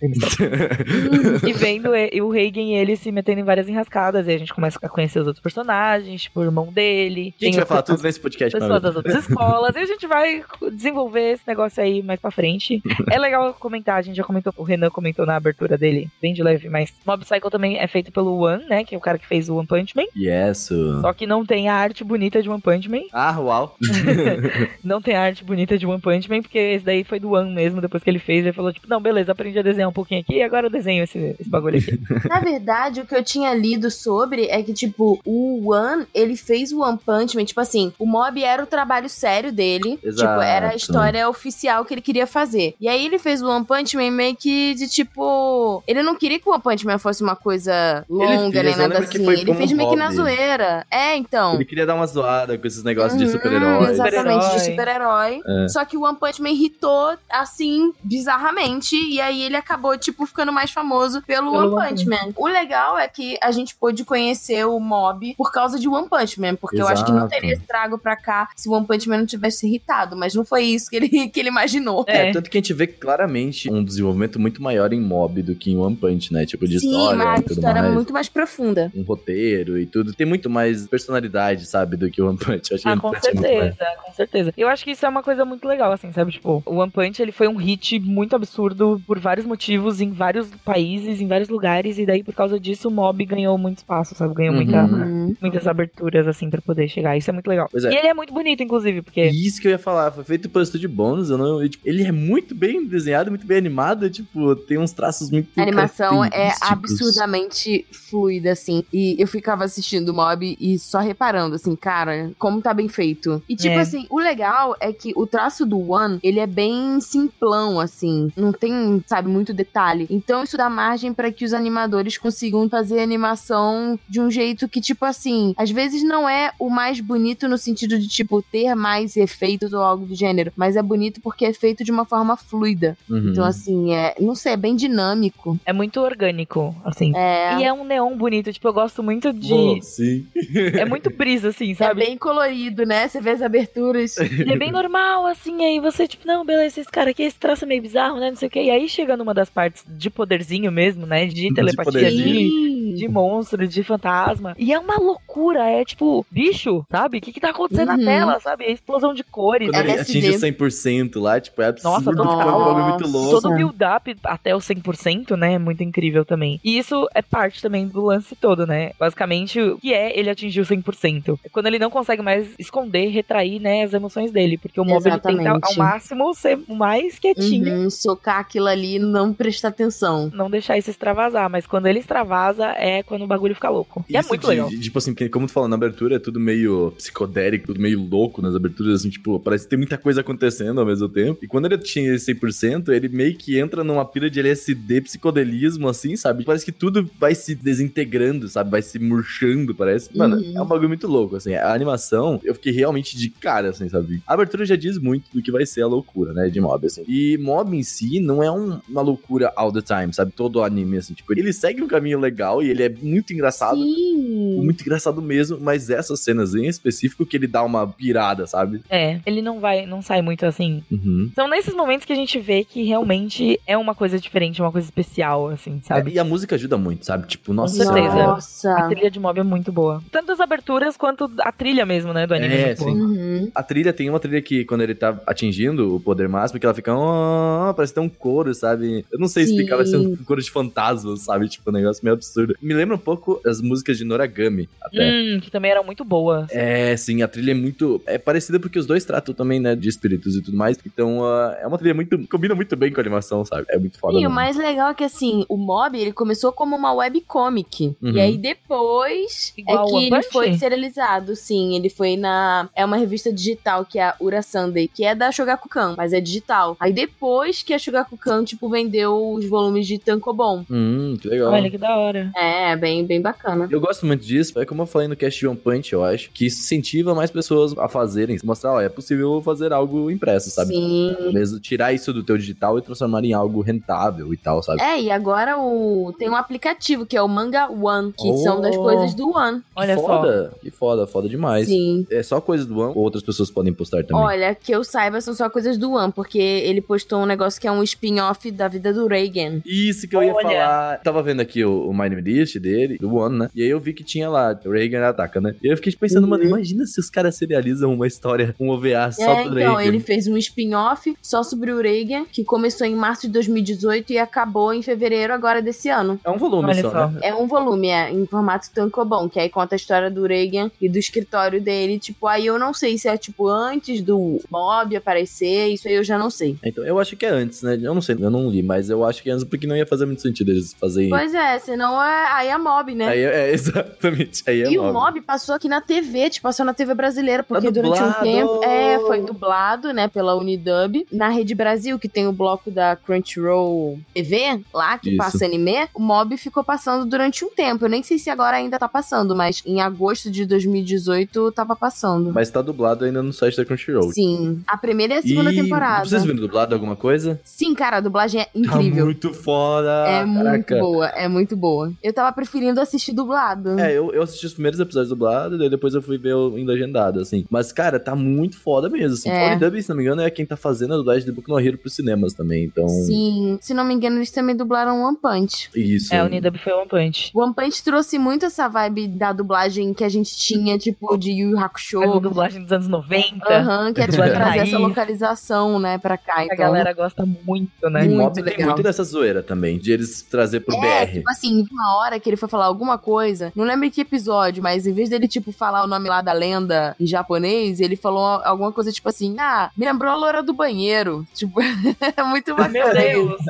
E vendo e- o Reigen e ele se metendo em várias enrascadas. E a gente começa a conhecer os outros personagens, tipo, o irmão dele. A gente vai falar tudo nesse podcast. pessoas das outras escolas. e a gente vai desenvolver esse negócio aí mais pra frente. É legal comentar, a gente já comentou, o Renan comentou na abertura dele, bem de leve, mas Mob Psycho também é feito pelo One, né? Que é o cara que fez o One Punch Man. Yes. Só que não tem a arte bonita de One Punch Man. Ah, uau. Não tem a arte bonita de One Punch Man, porque esse daí foi do One mesmo, depois que ele fez. Ele falou, tipo, não, beleza, aprendi a desenhar um pouquinho aqui, agora eu desenho esse, esse bagulho aqui. Na verdade, o que eu tinha lido sobre é que, tipo, o One, ele fez o One Punch Man, tipo assim, o Mob era o trabalho sério dele. Exato. Tipo, era a história oficial que ele queria fazer. E aí ele fez o One Punch Man meio que de tipo. Ele não queria que o One Punch Man fosse uma coisa longa, nem nada assim. Ele fez meio que na zoeira. É, então. Ele queria dar uma zoada com esses negócios de Uhum, super-herói. Exatamente, de Super-herói. super-herói. É. Só que o One Punch Man irritou, assim, bizarramente. E aí ele acabou, tipo, ficando mais famoso pelo, Pelo One Punch Man. O legal é que a gente pôde conhecer o Mob por causa de One Punch Man, porque eu acho que não Exato. teria trago pra cá se o One Punch Man não tivesse irritado, mas não foi isso que ele, que ele imaginou. É, É. tanto que a gente vê claramente um desenvolvimento muito maior em Mob do que em One Punch, né? Tipo, de Sim, história mas e a tudo história é mais. muito mais profunda. Um roteiro e tudo. Tem muito mais personalidade, sabe, do que o One Punch. Ah, One com Punch mais. certeza, com certeza. Eu acho que isso é uma coisa muito legal, assim, sabe? Tipo, o One Punch, ele foi um hit muito absurdo por vários motivos, em vários países, em vários lugares, e daí, por causa disso, o Mob ganhou muito espaço, sabe? Ganhou Uhum. muita, Uhum. muitas aberturas, assim, pra poder chegar. Isso é muito legal. É. E ele é muito bonito, inclusive, porque... Isso que eu ia falar, foi feito pelo estúdio Bônus, eu não, eu, tipo, ele é muito bem desenhado, muito bem animado, tipo, tem uns traços muito A animação é absurdamente fluida, assim. E eu ficava assistindo o Mob e só reparando, assim, cara, como tá bem feito. E, tipo É. assim, o legal é que o traço do One, ele é bem simplão, assim. Não tem, sabe, muito detalhe. Então, isso dá margem pra que os animadores consigam fazer a animação de um jeito que, tipo assim, às vezes não é o mais bonito no sentido de, tipo, ter mais efeitos ou algo do gênero. Mas é bonito porque é feito de uma forma fluida. Uhum. Então, assim, é, não sei, é bem dinâmico. É muito orgânico, assim. É. E é um neon bonito, tipo, eu gosto muito de... Bom, sim. É muito brisa, assim, É sabe? bem colorido, né? Você vê as aberturas. Ele é bem normal, assim, aí você, tipo, não, beleza, esse cara aqui, esse traço é meio bizarro, né, não sei o quê. E aí chega numa das partes de poderzinho mesmo, né, de telepatia, poderzinho. de, de monstro, de fantasma. E é uma loucura, é tipo, bicho, sabe? O que que tá acontecendo Uhum. na tela, sabe? É explosão de cores. Quando ele LSD. atinge 100% lá, tipo, é absurdo, Nossa, um total. bagulho muito louco. Todo o build-up até o 100%, né? É muito incrível também. E isso é parte também do lance todo, né? Basicamente, o que é ele atingir o 100%? É quando ele não consegue mais esconder, retrair, né, as emoções dele. Porque o mob ele tenta ao máximo ser o mais quietinho. Uhum, socar aquilo ali e não prestar atenção. Não deixar isso extravasar, mas quando ele extravasa é quando o bagulho fica louco. E é Isso muito de- legal. de- tipo assim, porque como tu falou, na abertura é tudo meio psicodélico, tudo meio louco nas aberturas, assim, tipo, parece que tem muita coisa acontecendo ao mesmo tempo. E quando ele tinha esse 100%, ele meio que entra numa pira de LSD, psicodelismo, assim, sabe? Parece que tudo vai se desintegrando, sabe? Vai se murchando, parece. Mano, Uhum. é um bagulho muito louco, assim. A animação, eu fiquei realmente de cara, assim, sabe? A abertura já diz muito do que vai ser a loucura, né, de Mob, assim. E Mob em si não é um- uma loucura all the time, sabe? Todo o anime, assim. Tipo, ele segue um caminho legal e ele é muito engraçado. Sim. Muito engraçado mesmo, mas essas cenas em específico que ele dá uma pirada, sabe? É, ele não vai, não sai muito assim. Uhum. São nesses momentos que a gente vê que realmente é uma coisa diferente, uma coisa especial, assim, sabe? É, e a música ajuda muito, sabe? Tipo, nossa. Com certeza. A Nossa. trilha de mob é muito boa. Tanto as aberturas quanto a trilha mesmo, né, do anime. É, boa. sim. Uhum. A trilha tem uma trilha que, quando ele tá atingindo o poder máximo, que ela fica. "Ah", parece ter um coro, sabe? Eu não sei Sim. explicar, vai ser um coro de fantasmas, sabe? Tipo, um negócio meio absurdo. Me lembra um pouco as músicas de Noragami, até. Hum, que também eram muito boas. É, sim, a trilha é muito. É parecida porque os dois tratam também, né, de espíritos e tudo mais. Então, ah, é uma trilha muito. Combina muito bem com a animação, sabe? É muito foda. E o mais legal é que, assim, o Mob, ele começou como uma webcomic. Uhum. E aí, depois, Igual é que ele Punch? foi serializado, sim. Ele foi na... É uma revista digital, que é a Ura Sunday, que é da Shogakukan, mas é digital. Aí, depois que a Shogakukan, tipo, vendeu os volumes de Tankobon. Hum, que legal. Olha que da hora. É, bem, bem bacana. Eu gosto muito disso, é como eu falei no cast de One Punch, eu acho, que isso incentiva mais pessoas a fazerem, mostrar, ó, é possível fazer algo impresso, sabe? Sim. Mesmo tirar isso do teu digital e transformar em algo rentável e tal, sabe? É, e agora o... tem um aplicativo, que é o Manga One, que Oh. são das coisas do One. Olha que só. foda, que foda, foda demais. Sim. É só coisa do One ou outras pessoas podem postar também? Olha, que eu saiba, são só coisas do One, porque ele postou um negócio que é um spin-off da vida do Reagan. Isso que eu ia Olha. falar. Tava vendo aqui o, o Mind List dele, do One, né? E aí eu vi que tinha lá, o Reagan ataca, né? E eu fiquei pensando, Uhum. mano, imagina se os caras serializam uma história, um OVA só É, do então, Reagan. ele fez um spin-off só sobre o Reagan, que começou em março de 2018 e acabou em fevereiro agora desse ano. É um volume Olha só, só. né? É um volume, é, em formato tankobon, que aí conta a história do Reagan e do escritório dele. Tipo, aí eu não sei se é, tipo, antes do Bob aparecer, isso aí eu já não sei. Então, eu acho que é antes, né? Eu não sei, eu não li, mas eu acho que é antes porque não ia fazer muito sentido eles fazerem. Pois é, senão é, aí é Mob, né? Aí é, é, exatamente. Aí é E o mob. Mob passou aqui na TV, tipo, passou na TV brasileira, porque Tá durante um tempo. É, foi dublado, né, pela Unidub. Na Rede Brasil, que tem o bloco da Crunchyroll TV, lá, que Isso. passa anime, o Mob ficou passando durante um tempo. Eu nem sei se agora ainda tá passando, mas em agosto de 2018 tava passando. Mas tá dublado ainda no site da Crunchyroll. Sim. A primeira e a segunda e temporada. Vocês viram dublado alguma coisa? Sim, cara, a dublagem é Tá incrível. muito foda. Foda! É muito Caraca. boa, é muito boa. Eu tava preferindo assistir dublado. É, eu, eu assisti os primeiros episódios dublados, daí depois eu fui ver o em legendado, assim. Mas, cara, tá muito foda mesmo, assim. É. O Polydub, se não me engano, é quem tá fazendo a dublagem de Boku no Hero pros cinemas também, então... Sim, se não me engano, eles também dublaram One Punch. Isso. É, o Nidab foi One Punch. One Punch trouxe muito essa vibe da dublagem que a gente tinha, tipo, de Yu Yu Hakusho. A dublagem dos anos 90. Aham, que é tipo trazer essa raiz. localização, né, pra cá. A Então. galera gosta muito, né? E Muito tem legal. muito dessa zoeira também, de eles trazer pro É, BR. tipo assim, uma hora que ele foi falar alguma coisa, não lembro em que episódio, mas em vez dele, tipo, falar o nome lá da lenda em japonês, ele falou alguma coisa tipo assim, ah, me lembrou a loura do banheiro. Tipo, é muito bacana. Meu Deus!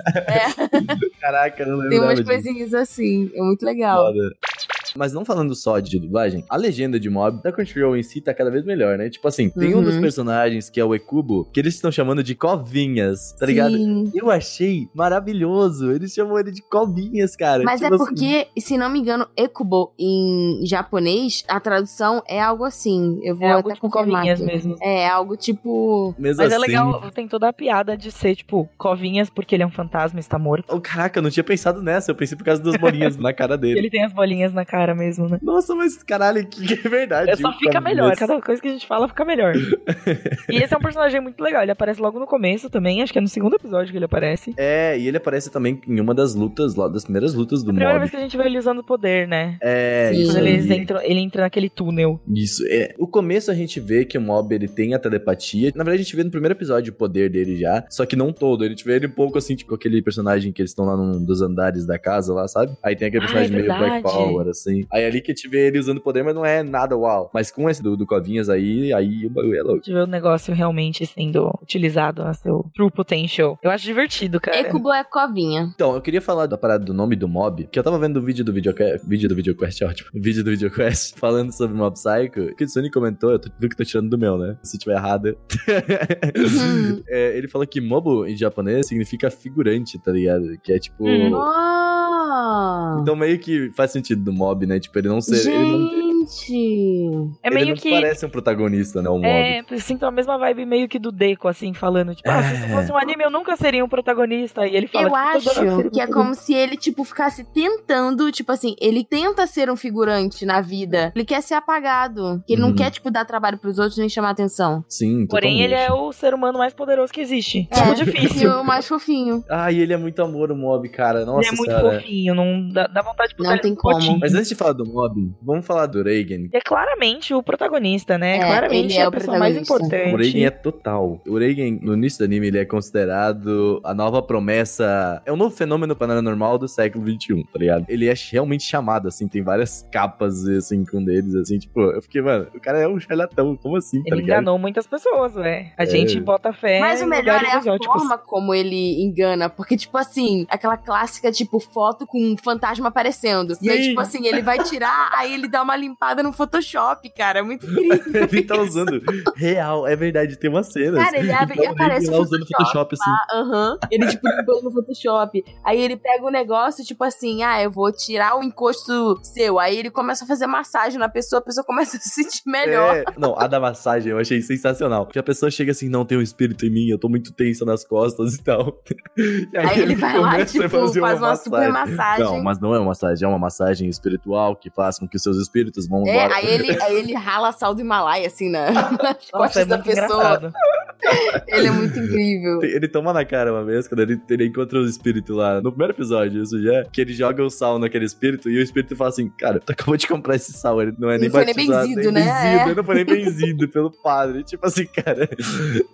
Caraca, eu não Tem lembrava umas disso. coisinhas assim, é muito legal. Foda. Mas não falando só de dublagem, a legenda de Mob da Crunchyroll em si tá cada vez melhor, né? Tipo assim, tem um Uhum. dos personagens que é o Ekubo, que eles estão chamando de Covinhas, tá ligado? Sim. Eu achei maravilhoso. Eles chamam ele de Covinhas, cara. Mas é Tipo assim, porque, se não me engano, Ekubo em japonês, a tradução é algo assim. Eu vou É algo até tipo confirmar covinhas aqui. mesmo. É, algo tipo. Mesmo Mas é assim. legal, tem toda a piada de ser, tipo, covinhas porque ele é um fantasma e está morto. Oh, caraca, eu não tinha pensado nessa. Eu pensei por causa das bolinhas na cara dele. Ele tem as bolinhas na cara mesmo, né? Nossa, mas caralho, que que é verdade. É, só o fica melhor, cada coisa que a gente fala fica melhor. e esse é um personagem muito legal, ele aparece logo no começo também, acho que é no segundo episódio que ele aparece. É, e ele aparece também em uma das lutas, lá das primeiras lutas do A primeira Mob. vez que a gente vê ele usando poder, né? É, Sim. Quando aí. eles entram, ele entra naquele túnel. Isso, é. O começo a gente vê que o Mob ele tem a telepatia. Na verdade, a gente vê no primeiro episódio o poder dele já. Só que não todo. A gente vê ele um pouco assim, tipo aquele personagem que eles estão lá num dos andares da casa lá, sabe? Aí tem aquele Ah, personagem é meio Black. Power, assim. Aí ali que a gente vê ele usando poder, mas não é nada uau. Mas com esse do, do Covinhas aí, aí o bagulho é louco. De ver o negócio realmente sendo utilizado a seu true potential. Eu acho divertido, cara. Ekubo é covinha. Então, eu queria falar da parada do nome do mob, que eu tava vendo o vídeo do videocast, vídeo do videocast, é ótimo, o vídeo do videocast, falando sobre Mob Psycho, que o Sony comentou, eu tô, que tô tirando do meu, né? Se tiver errado. Uhum. É, ele falou que mobo em japonês significa figurante, tá ligado? Que é tipo... Uhum. Oh! Então meio que faz sentido do mob, né? Tipo, ele não ser... Ele não, Gente! É ele meio não que. parece um protagonista, né? O mob. É, eu sinto a mesma vibe meio que do Deco, assim, falando, tipo, ah, se isso É. fosse um anime, eu nunca seria um protagonista. E ele fala, Eu tipo, acho "Toda hora seria que é um como se ele, tipo, ficasse tentando, tipo assim, ele tenta ser um figurante na vida. Ele quer ser apagado. Que ele Uhum. não quer, tipo, dar trabalho pros outros nem chamar atenção. Sim, Porém, ele é totalmente. o ser humano mais poderoso que existe. É, É, difícil. E o mais fofinho. Ai, ele é muito amor, o mob, cara. Nossa ele é muito senhora. fofinho, não dá, dá vontade de botar Não ele tem como. potinho. Mas antes de falar do mob, vamos falar do Reagan. É claramente o protagonista, né? É, claramente ele é a o pessoa mais importante. O Reagan é total. O Reagan, no início do anime, ele é considerado a nova promessa. É um novo fenômeno paranormal do século XXI, tá ligado? Ele é realmente chamado, assim, tem várias capas, assim, com deles, assim, tipo, eu fiquei, mano, o cara é um charlatão, como assim, tá Ele ligado? enganou muitas pessoas, ué. A gente bota fé Mas o melhor é a exóticos. forma como ele engana. Porque, tipo assim, aquela clássica, tipo, foto com um fantasma aparecendo. E aí, tipo assim, ele vai tirar, aí ele dá uma limpada no Photoshop, cara. É muito incrível. ele tá usando real, é verdade, tem uma cena. Cara, ele abre e Então, aparece ele lá usando Photoshop, assim. Ah, Aham. Ele, tipo, limpando no Photoshop. Aí ele pega o negócio, tipo assim, ah, eu vou tirar o encosto seu. Aí ele começa a fazer massagem na pessoa, a pessoa começa a se sentir melhor. É, não, a da massagem eu achei sensacional. Que a pessoa chega assim, não, tem um espírito em mim, eu tô muito tensa nas costas e tal. E Aí, ele vai lá e, tipo, faz uma super massagem. Não, mas não é uma massagem, é uma massagem espiritual que faz com que os seus espíritos vão É, embora. aí ele, aí ele rala sal do Himalaia, assim, na, nas Nossa, costas é da pessoa. engraçado. Ele é muito incrível. Ele toma na cara uma vez, quando ele, ele encontra o espírito lá, no primeiro episódio, isso já, é, que ele joga o sal naquele espírito e o espírito fala assim, cara, tu acabou de comprar esse sal, ele não é nem Não foi nem batizado, benzido, nem né? benzido, É. não foi nem benzido pelo padre. Tipo assim, cara,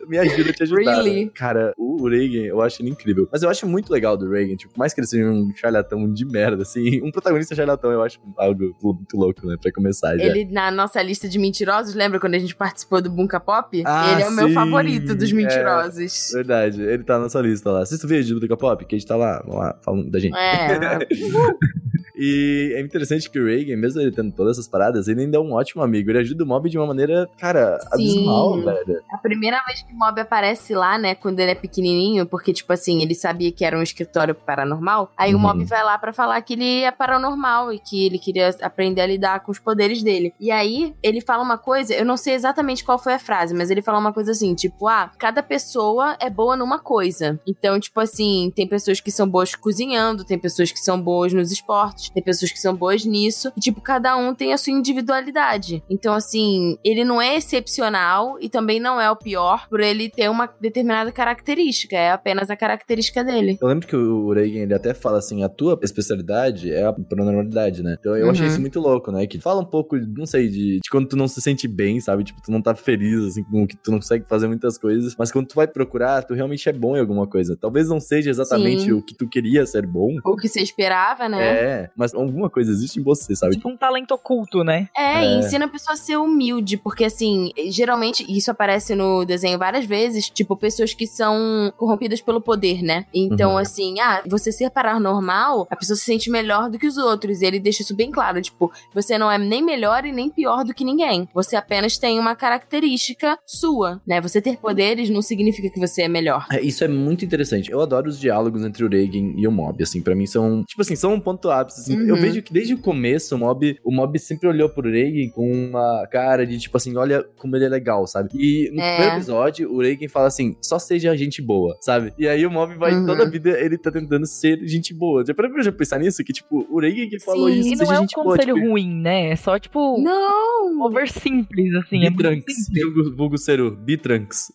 me ajuda a te ajudar. Really? né? Cara, o Reagan, eu acho ele incrível. Mas eu acho muito legal do Reagan, tipo, por mais que ele seja um charlatão de merda, assim, um protagonista charlatão, eu acho algo muito louco, né, pra começar já. Ele, na nossa lista de mentirosos, lembra quando a gente participou do Bunka Pop? Ah, ele é o meu sim. favorito dos É. mentirosos. Verdade, ele tá na nossa lista lá. Assista o vídeo do Deca Pop, que a gente tá lá, vamos lá, falando da gente. É. E é interessante que o Reagan, mesmo ele tendo todas essas paradas, ele ainda é um ótimo amigo. Ele ajuda o Mob de uma maneira, cara, abismal, velho. A primeira vez que o Mob aparece lá, né, quando ele é pequenininho, porque, tipo assim, ele sabia que era um escritório paranormal, aí Uhum. o Mob vai lá pra falar que ele é paranormal e que ele queria aprender a lidar com os poderes dele. E aí, ele fala uma coisa, eu não sei exatamente qual foi a frase, mas ele fala uma coisa assim, tipo, ah, cada pessoa é boa numa coisa. Então, tipo assim, tem pessoas que são boas cozinhando, tem pessoas que são boas nos esportes, tem pessoas que são boas nisso, e, tipo, cada um tem a sua individualidade. Então, assim, ele não é excepcional e também não é o pior por ele ter uma determinada característica, é apenas a característica dele. Eu lembro que o Reagan, ele até fala assim, a tua especialidade é a paranormalidade, né? Então eu achei Uhum. isso muito louco, né? Que fala um pouco, não sei, de, de quando tu não se sente bem, sabe? Tipo, tu não tá feliz, assim, com que tu não consegue fazer muitas coisas. Mas quando tu vai procurar, tu realmente é bom em alguma coisa. Talvez não seja exatamente Sim. o que tu queria ser bom. O que você esperava, né? É, mas alguma coisa existe em você, sabe? Tipo um talento oculto, né? É, É. e ensina a pessoa a ser humilde, porque assim, geralmente, isso aparece no desenho várias vezes, tipo, pessoas que são corrompidas pelo poder, né? Então, Uhum. assim, ah, você ser paranormal, a pessoa se sente melhor do que os outros, e ele deixa isso bem claro, tipo, você não é nem melhor e nem pior do que ninguém. Você apenas tem uma característica sua, né? Você ter poderes não significa que você é melhor. É, isso é muito interessante. Eu adoro os diálogos entre o Reagan e o Mob, assim, pra mim são, tipo assim, são um ponto ápice, assim. Uhum. Eu vejo que desde o começo o Mob, o Mob sempre olhou pro Reagan com uma cara de, tipo assim, olha como ele é legal, sabe? E no É. primeiro episódio, o Reagan fala assim, só seja gente boa, sabe? E aí o Mob vai, Uhum. toda a vida, ele tá tentando ser gente boa. Já parou pra já pensar nisso? Que, tipo, o Reagan que falou Sim. isso, E não seja é um gente boa, conselho tipo... ruim, né? É só, tipo, Não! over simples, assim. É muito Bitranks, simples. vulgo, vulgo Seru, Bitranks.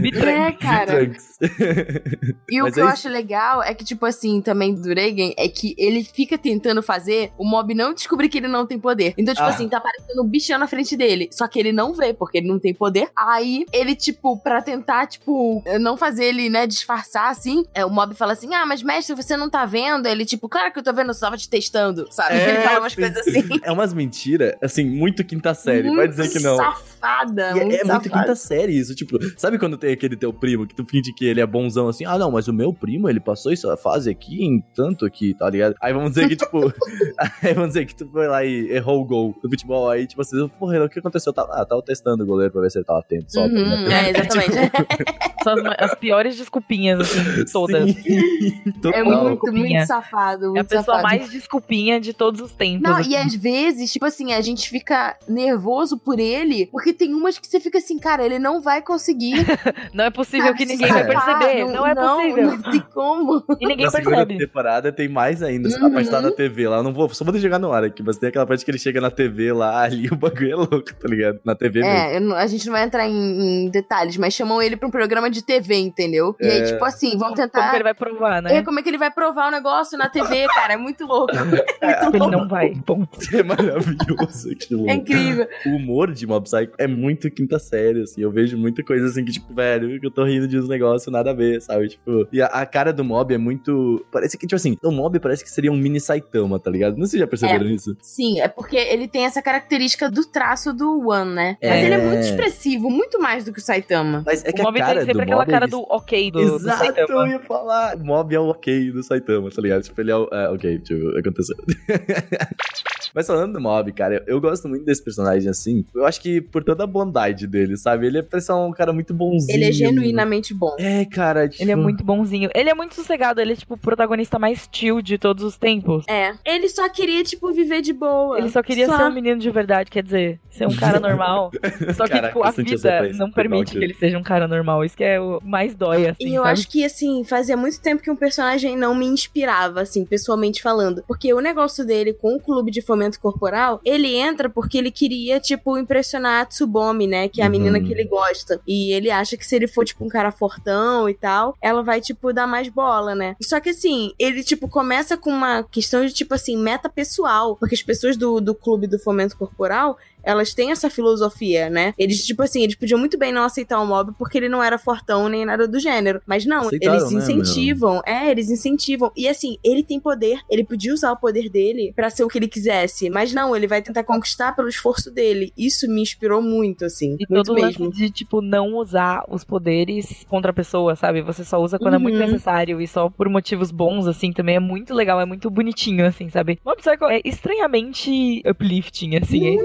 Bitranks. É, cara. Bitranks. E o Mas que é eu isso. acho legal é que, tipo assim, também do Reagan, é que ele fica tentando fazer o mob não descobrir que ele não tem poder. Então, tipo Ah. assim, tá aparecendo um bichão na frente dele. Só que ele não vê, porque ele não tem poder. Aí, ele, tipo, pra tentar, tipo, não fazer ele, né, disfarçar, assim, é, o mob fala assim: Ah, mas mestre, você não tá vendo? Ele, tipo, claro que eu tô vendo, eu só tava te testando, sabe? ele fala umas coisas assim. É umas mentiras, assim, muito quinta série. vai dizer que não. Safada, E é, muito é muito safada. quinta série isso, tipo, sabe quando tem aquele teu primo que tu finge que ele é bonzão assim, ah não, mas o meu primo, ele passou essa fase aqui em tanto aqui, tá ligado? Aí vamos dizer que, tipo, aí vamos dizer que tu foi lá e errou o gol do futebol, aí tipo assim, porra, o que aconteceu? Tá, ah, tava testando o goleiro pra ver se ele tava atento, só. Uhum, ligado? é, exatamente. São as, ma- as piores desculpinhas, assim, todas. Sim, É muito, Desculpinha. muito safado. É a Muito pessoa safado. mais desculpinha de todos os tempos. Não, assim. e às vezes, tipo assim, a gente fica nervoso por ele, porque tem umas que você fica assim, cara, ele não vai conseguir. Não é possível que ninguém vai perceber. Não, é possível. Não tem como. E ninguém Na segunda percebe. temporada tem mais ainda. Uhum. A parte tá na TV lá. Eu não vou, só vou jogar no ar aqui, mas tem aquela parte que ele chega na TV lá, ali o bagulho é louco, tá ligado? Na TV mesmo. É, eu não- a gente não vai entrar em, em detalhes, mas chamam ele pra um programa de TV, entendeu? E aí, É. tipo assim, vão Como tentar. que ele vai provar, É, né? como é que ele vai provar o negócio na TV, cara? É muito louco. Tipo, ele não vai. Ponto. É maravilhoso aquilo. É incrível. O humor de Mob Psycho é muito quinta série, assim. Eu vejo muita coisa assim que, tipo, velho, que eu tô rindo de uns negócios nada a ver, sabe? Tipo, e a, a cara do Mob é muito. Parece que, tipo assim, o Mob parece que seria um mini Saitama, tá ligado? Não sei se já perceberam isso. Sim, é porque ele tem essa característica do traço do One, né? Mas É. ele é muito expressivo, muito mais do que o Saitama. Mas é que o a Mob cara tem sempre do aquela Mob. cara é do ok do, do Exato, eu Saitama. ia falar. O Mob é o ok do Saitama, tá ligado? Tipo, ele é o. É, ok, tipo, aconteceu. Mas falando do Mob, cara, eu, eu gosto muito desse personagem assim. Eu acho que por toda a bondade dele, sabe? Ele parece um cara muito bonzinho. Ele é genuinamente bom. É, cara. Tipo... Ele é muito bonzinho. Ele é muito sossegado. Ele é, tipo, o protagonista mais chill de todos os tempos. É. Ele só queria, tipo, viver de boa. Ele só queria ser um menino de verdade, quer dizer, ser um cara normal. Só que, Caraca, tipo, a vida não permite que ele seja um cara normal. Isso que é o mais dói, assim, E eu sabe? acho que, assim, fazia muito tempo que um personagem não me inspirava, assim, pessoalmente falando. Porque o negócio dele com o clube de fomento corporal, ele entra porque ele queria, tipo, impressionar a Tsubomi, né? Que é a Uhum. menina que ele gosta. E ele acha que se ele for, tipo, um cara fortão e tal, ela vai, tipo, dar mais bola, né? Só que, assim, ele, tipo, começa com uma questão de, tipo, assim, meta pessoal. Porque as pessoas do, do clube do fomento corporal elas têm essa filosofia, né? Eles, tipo assim, eles podiam muito bem não aceitar o mob porque ele não era fortão nem nada do gênero. Mas não, Aceitaram, eles né, incentivam. É, eles incentivam. E assim, ele tem poder, ele podia usar o poder dele pra ser o que ele quisesse. Mas não, ele vai tentar conquistar pelo esforço dele. Isso me inspirou muito, assim. E muito todo o lance mesmo. de, tipo, não usar os poderes contra a pessoa, sabe? Você só usa quando é muito Uhum. necessário e só por motivos bons, assim, também é muito legal, é muito bonitinho, assim, sabe? Mob Psycho é estranhamente uplifting, assim. é-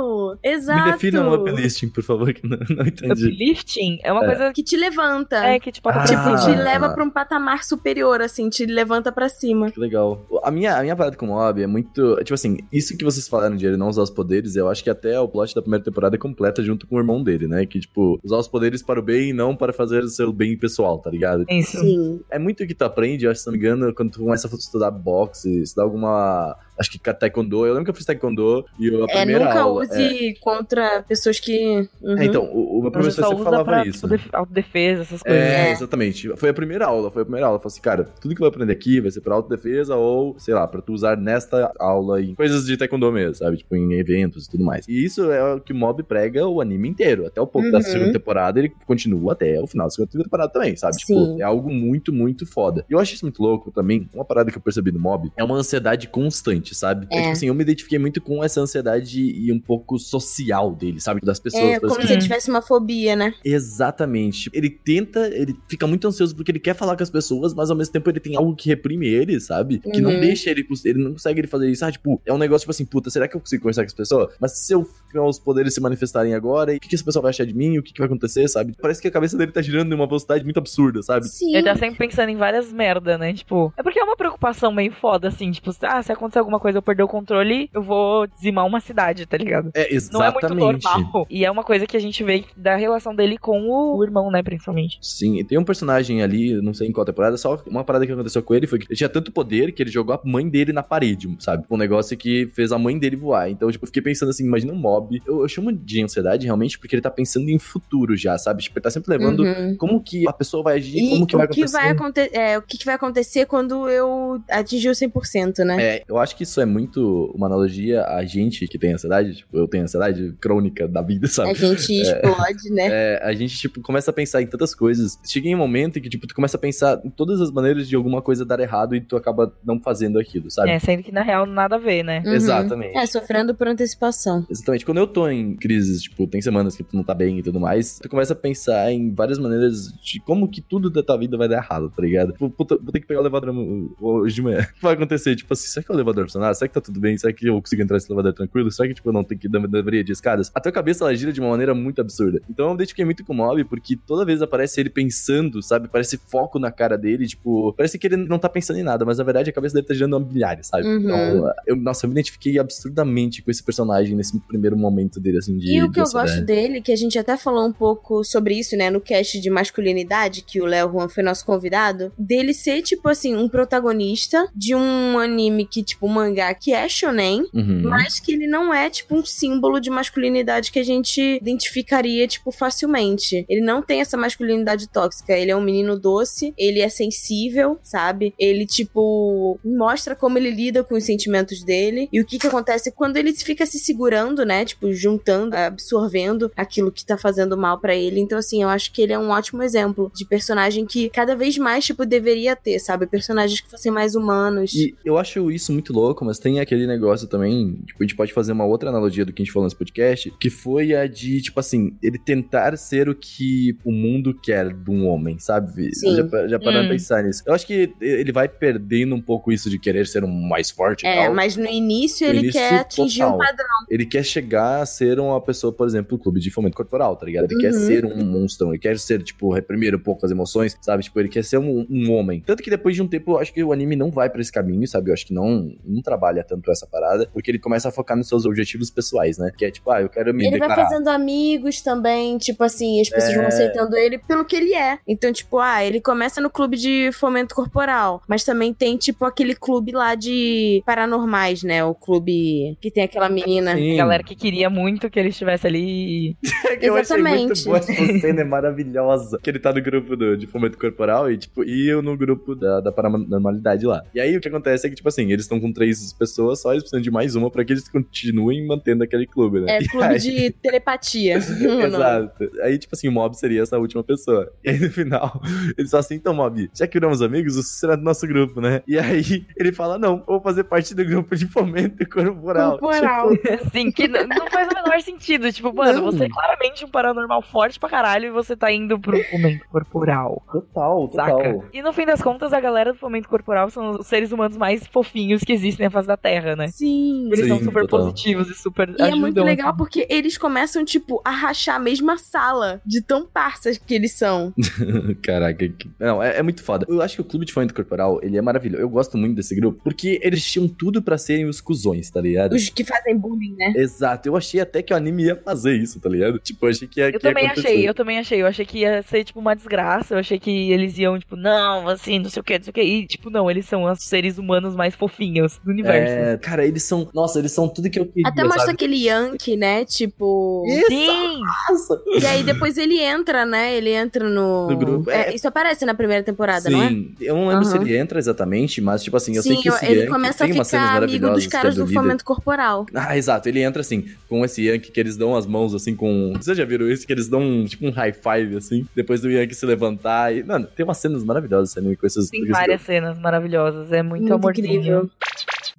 Muito! Exato! Me defina um uplisting, por favor, que não, não entendi. Uplifting é uma É. coisa Que te levanta. é que, tipo, Ah. Tipo, te leva pra um patamar superior, assim, te levanta pra cima. Que legal. A minha, a minha parada com o Mob é muito. Tipo assim, isso que vocês falaram de ele não usar os poderes, eu acho que até o plot da primeira temporada é completa junto com o irmão dele, né? Que, tipo, usar os poderes para o bem e não para fazer o seu bem pessoal, tá ligado? Sim. É muito o que tu aprende, eu acho, se não me engano, quando tu começa a estudar boxe, estudar alguma. Acho que taekwondo. Eu lembro que eu fiz taekwondo e eu, a É, primeira nunca aula. use contra pessoas que. Uhum. É, então, o, o meu Você professor sempre falava pra, isso. tipo, def- autodefesa, essas coisas. É, É. exatamente. Foi a primeira aula, foi a primeira aula. Eu falei assim, cara, tudo que eu vou aprender aqui vai ser pra autodefesa ou, sei lá, pra tu usar nesta aula em coisas de taekwondo mesmo, sabe? Tipo, em eventos e tudo mais. E isso é o que o Mob prega o anime inteiro. Até o ponto da Uhum. segunda temporada, ele continua até o final da segunda temporada também, sabe? Tipo, Sim. é algo muito, muito foda. E eu acho isso muito louco também. Uma parada que eu percebi no Mob é uma ansiedade constante, sabe? É. tipo assim, eu me identifiquei muito com essa ansiedade e um pouco social dele, sabe? Das pessoas. É, das como se ele tivesse uma fobia, né? Exatamente. Tipo, Ele tenta, ele fica muito ansioso porque ele quer falar com as pessoas, mas ao mesmo tempo ele tem algo que reprime ele, sabe? Que não Uhum. deixa ele, ele não consegue ele fazer isso. Ah, tipo, é um negócio tipo assim, puta, será que eu consigo conversar com as pessoas? Mas se eu os poderes se manifestarem agora, e o que, que essa pessoa vai achar de mim? O que, que vai acontecer, sabe? Parece que a cabeça dele tá girando em uma velocidade muito absurda, sabe? Sim. Ele tá sempre pensando em várias merda, né? Tipo, é porque é uma preocupação meio foda, assim. Tipo, ah, se acontecer alguma coisa eu perder o controle, eu vou dizimar uma cidade, tá ligado? É, Não é muito exatamente. normal. E é uma coisa que a gente vê da relação dele com o irmão, né, principalmente. Sim, e tem um personagem ali, não sei em qual temporada, só uma parada que aconteceu com ele foi que ele tinha tanto poder que ele jogou a mãe dele na parede, sabe? Um negócio que fez a mãe dele voar. Então, tipo, eu fiquei pensando assim, imagina um mob. Eu, eu chamo de ansiedade realmente porque ele tá pensando em futuro já, sabe? Tipo, ele tá sempre levando Uhum. como que a pessoa vai agir, E como que o vai que acontecer. vai acontecer, é, o que, que vai acontecer quando eu atingir o 100%, né? É, eu acho que isso é muito uma analogia a gente que tem ansiedade, tipo, eu tenho ansiedade crônica da vida, sabe? A gente explode, né? É, a gente, tipo, começa a pensar em tantas coisas. Chega em um momento em que, tipo, tu começa a pensar em todas as maneiras de alguma coisa dar errado e tu acaba não fazendo aquilo, sabe? É, sendo que na real nada a ver, né? Uhum. Exatamente. É, sofrendo por antecipação. Exatamente. Quando eu tô em crises, tipo, tem semanas que tu não tá bem e tudo mais, tu começa a pensar em várias maneiras de como que tudo da tua vida vai dar errado, tá ligado? Tipo, puta, vou ter que pegar o elevador hoje de manhã. O que vai acontecer? Tipo assim, será que o elevador funcionar? Será que tá tudo bem? Será que eu consigo entrar nesse elevador tranquilo? Será que, tipo, eu não tenho que dar deveria de escadas? A tua cabeça, ela gira de uma maneira muito absurda. Então eu me identifiquei muito com o Mob, porque toda vez aparece ele pensando, sabe? Parece foco na cara dele, tipo, parece que ele não tá pensando em nada, mas na verdade a cabeça dele tá girando a milhares, sabe? Uhum. Então, eu, nossa, eu me identifiquei absurdamente com esse personagem nesse primeiro momento dele, assim, de. E o que eu gosto dele, que a gente até falou um pouco sobre isso, né, no cast de masculinidade, que o Léo Juan foi nosso convidado, dele ser, tipo assim, um protagonista de um anime que, tipo, um mangá que é shonen, Uhum. mas que ele não é, tipo, um símbolo de masculinidade que a gente identificaria, tipo, facilmente. Ele não tem essa masculinidade tóxica. Ele é um menino doce, ele é sensível, sabe? Ele, tipo, mostra como ele lida com os sentimentos dele. E o que que acontece quando ele fica se segurando, né? Tipo, juntando, absorvendo aquilo que tá fazendo mal pra ele. Então, assim, eu acho que ele é um ótimo exemplo de personagem que cada vez mais, tipo, deveria ter, sabe? Personagens que fossem mais humanos. E eu acho isso muito louco, mas tem aquele negócio também, tipo, a gente pode fazer uma outra analogia do que a gente falou nesse podcast, que foi a de, tipo assim, ele tentar ser o que o mundo quer de um homem, sabe? Sim. Já, já parando Hum. pensar nisso. Eu acho que ele vai perdendo um pouco isso de querer ser um mais forte e É, tal. mas no início No ele início, quer atingir um total. padrão. Ele quer chegar a ser uma pessoa, por exemplo, do clube de fomento corporal, tá ligado? Ele quer Uhum. ser um monstro, ele quer ser, tipo, reprimir um pouco as emoções, sabe? Tipo, ele quer ser um, um homem. Tanto que depois de um tempo, eu acho que o anime não vai pra esse caminho, sabe? Eu acho que não, não trabalha tanto essa parada, porque ele começa a focar nos seus objetivos pessoais, né? Que é tipo, ah, eu quero me Ele vai declarar. fazendo amigos também, tipo assim, as pessoas vão aceitando ele pelo que ele é. Então, tipo, ah, ele começa no clube de fomento corporal, mas também tem, tipo, aquele clube lá de paranormais, né? O clube que tem aquela menina. Sim. A galera que queria muito que ele estivesse ali. que eu achei muito Exatamente. boa essa cena, é maravilhosa. Que ele tá no grupo do, de fomento corporal e, tipo, e eu no grupo da, da paranormalidade lá. E aí o que acontece é que, tipo assim, eles estão com três pessoas só, eles precisam de mais uma pra que eles continuem mantendo aquele clube, né? É E clube aí- de telepatia. Não. Exato. Aí, tipo assim, o Mob seria essa última pessoa. E aí, no final, eles falam assim, então, Mob, já que viramos amigos, você será do nosso grupo, né? E aí, ele fala, não, vou fazer parte do grupo de fomento corporal. Corporal. Assim, que n- não faz o menor sentido. Tipo, mano, Não. você é claramente um paranormal forte pra caralho e você tá indo pro fomento corporal. Tipo, total, Saca? E no fim das contas, a galera do fomento corporal são os seres humanos mais fofinhos que existem na face da Terra, né? Sim. Eles são Sim, super total. positivos e super E é muito ajudam, legal assim. porque eles começam, tipo, a rachar a mesma sala de tão parças que eles são. Caraca, que... não, é, é muito foda. Eu acho que o clube de fomento corporal, ele é maravilhoso. Eu gosto muito desse grupo, porque eles tinham tudo pra serem os cuzões, tá ligado? Os que fazem bullying, né? Exato, eu achei até que o anime ia fazer isso, tá ligado? Tipo, eu achei que ia, Eu que ia também acontecer. achei, eu também achei. Eu achei que ia ser, tipo, uma desgraça. Eu achei que eles iam, tipo, não, assim, não sei o que, não sei o que. E, tipo, não, eles são os seres humanos mais fofinhos do universo. É, cara, eles são. Nossa, eles são tudo que eu queria. Até mostra sabe? aquele Yankee, né? Tipo. Sim! Nossa. E aí depois ele entra, né? Ele entra no. No grupo, É, é. isso aparece na primeira temporada, não é? Sim, eu não lembro se Aham. ele entra exatamente, mas, tipo assim, eu sei Sim, que esse ele Yankee começa a tem cenas ficar amigo dos é caras do fomento corporal. Ah, exato. Ele entra assim, com esse Yankee que eles dão as mãos assim com. Vocês já viram isso? Que eles dão um, tipo um high five assim, depois do Yankee se levantar. E, mano, tem umas cenas maravilhosas também com esses. Tem esse várias cenas maravilhosas. É muito, Muito amorzinho. incrível.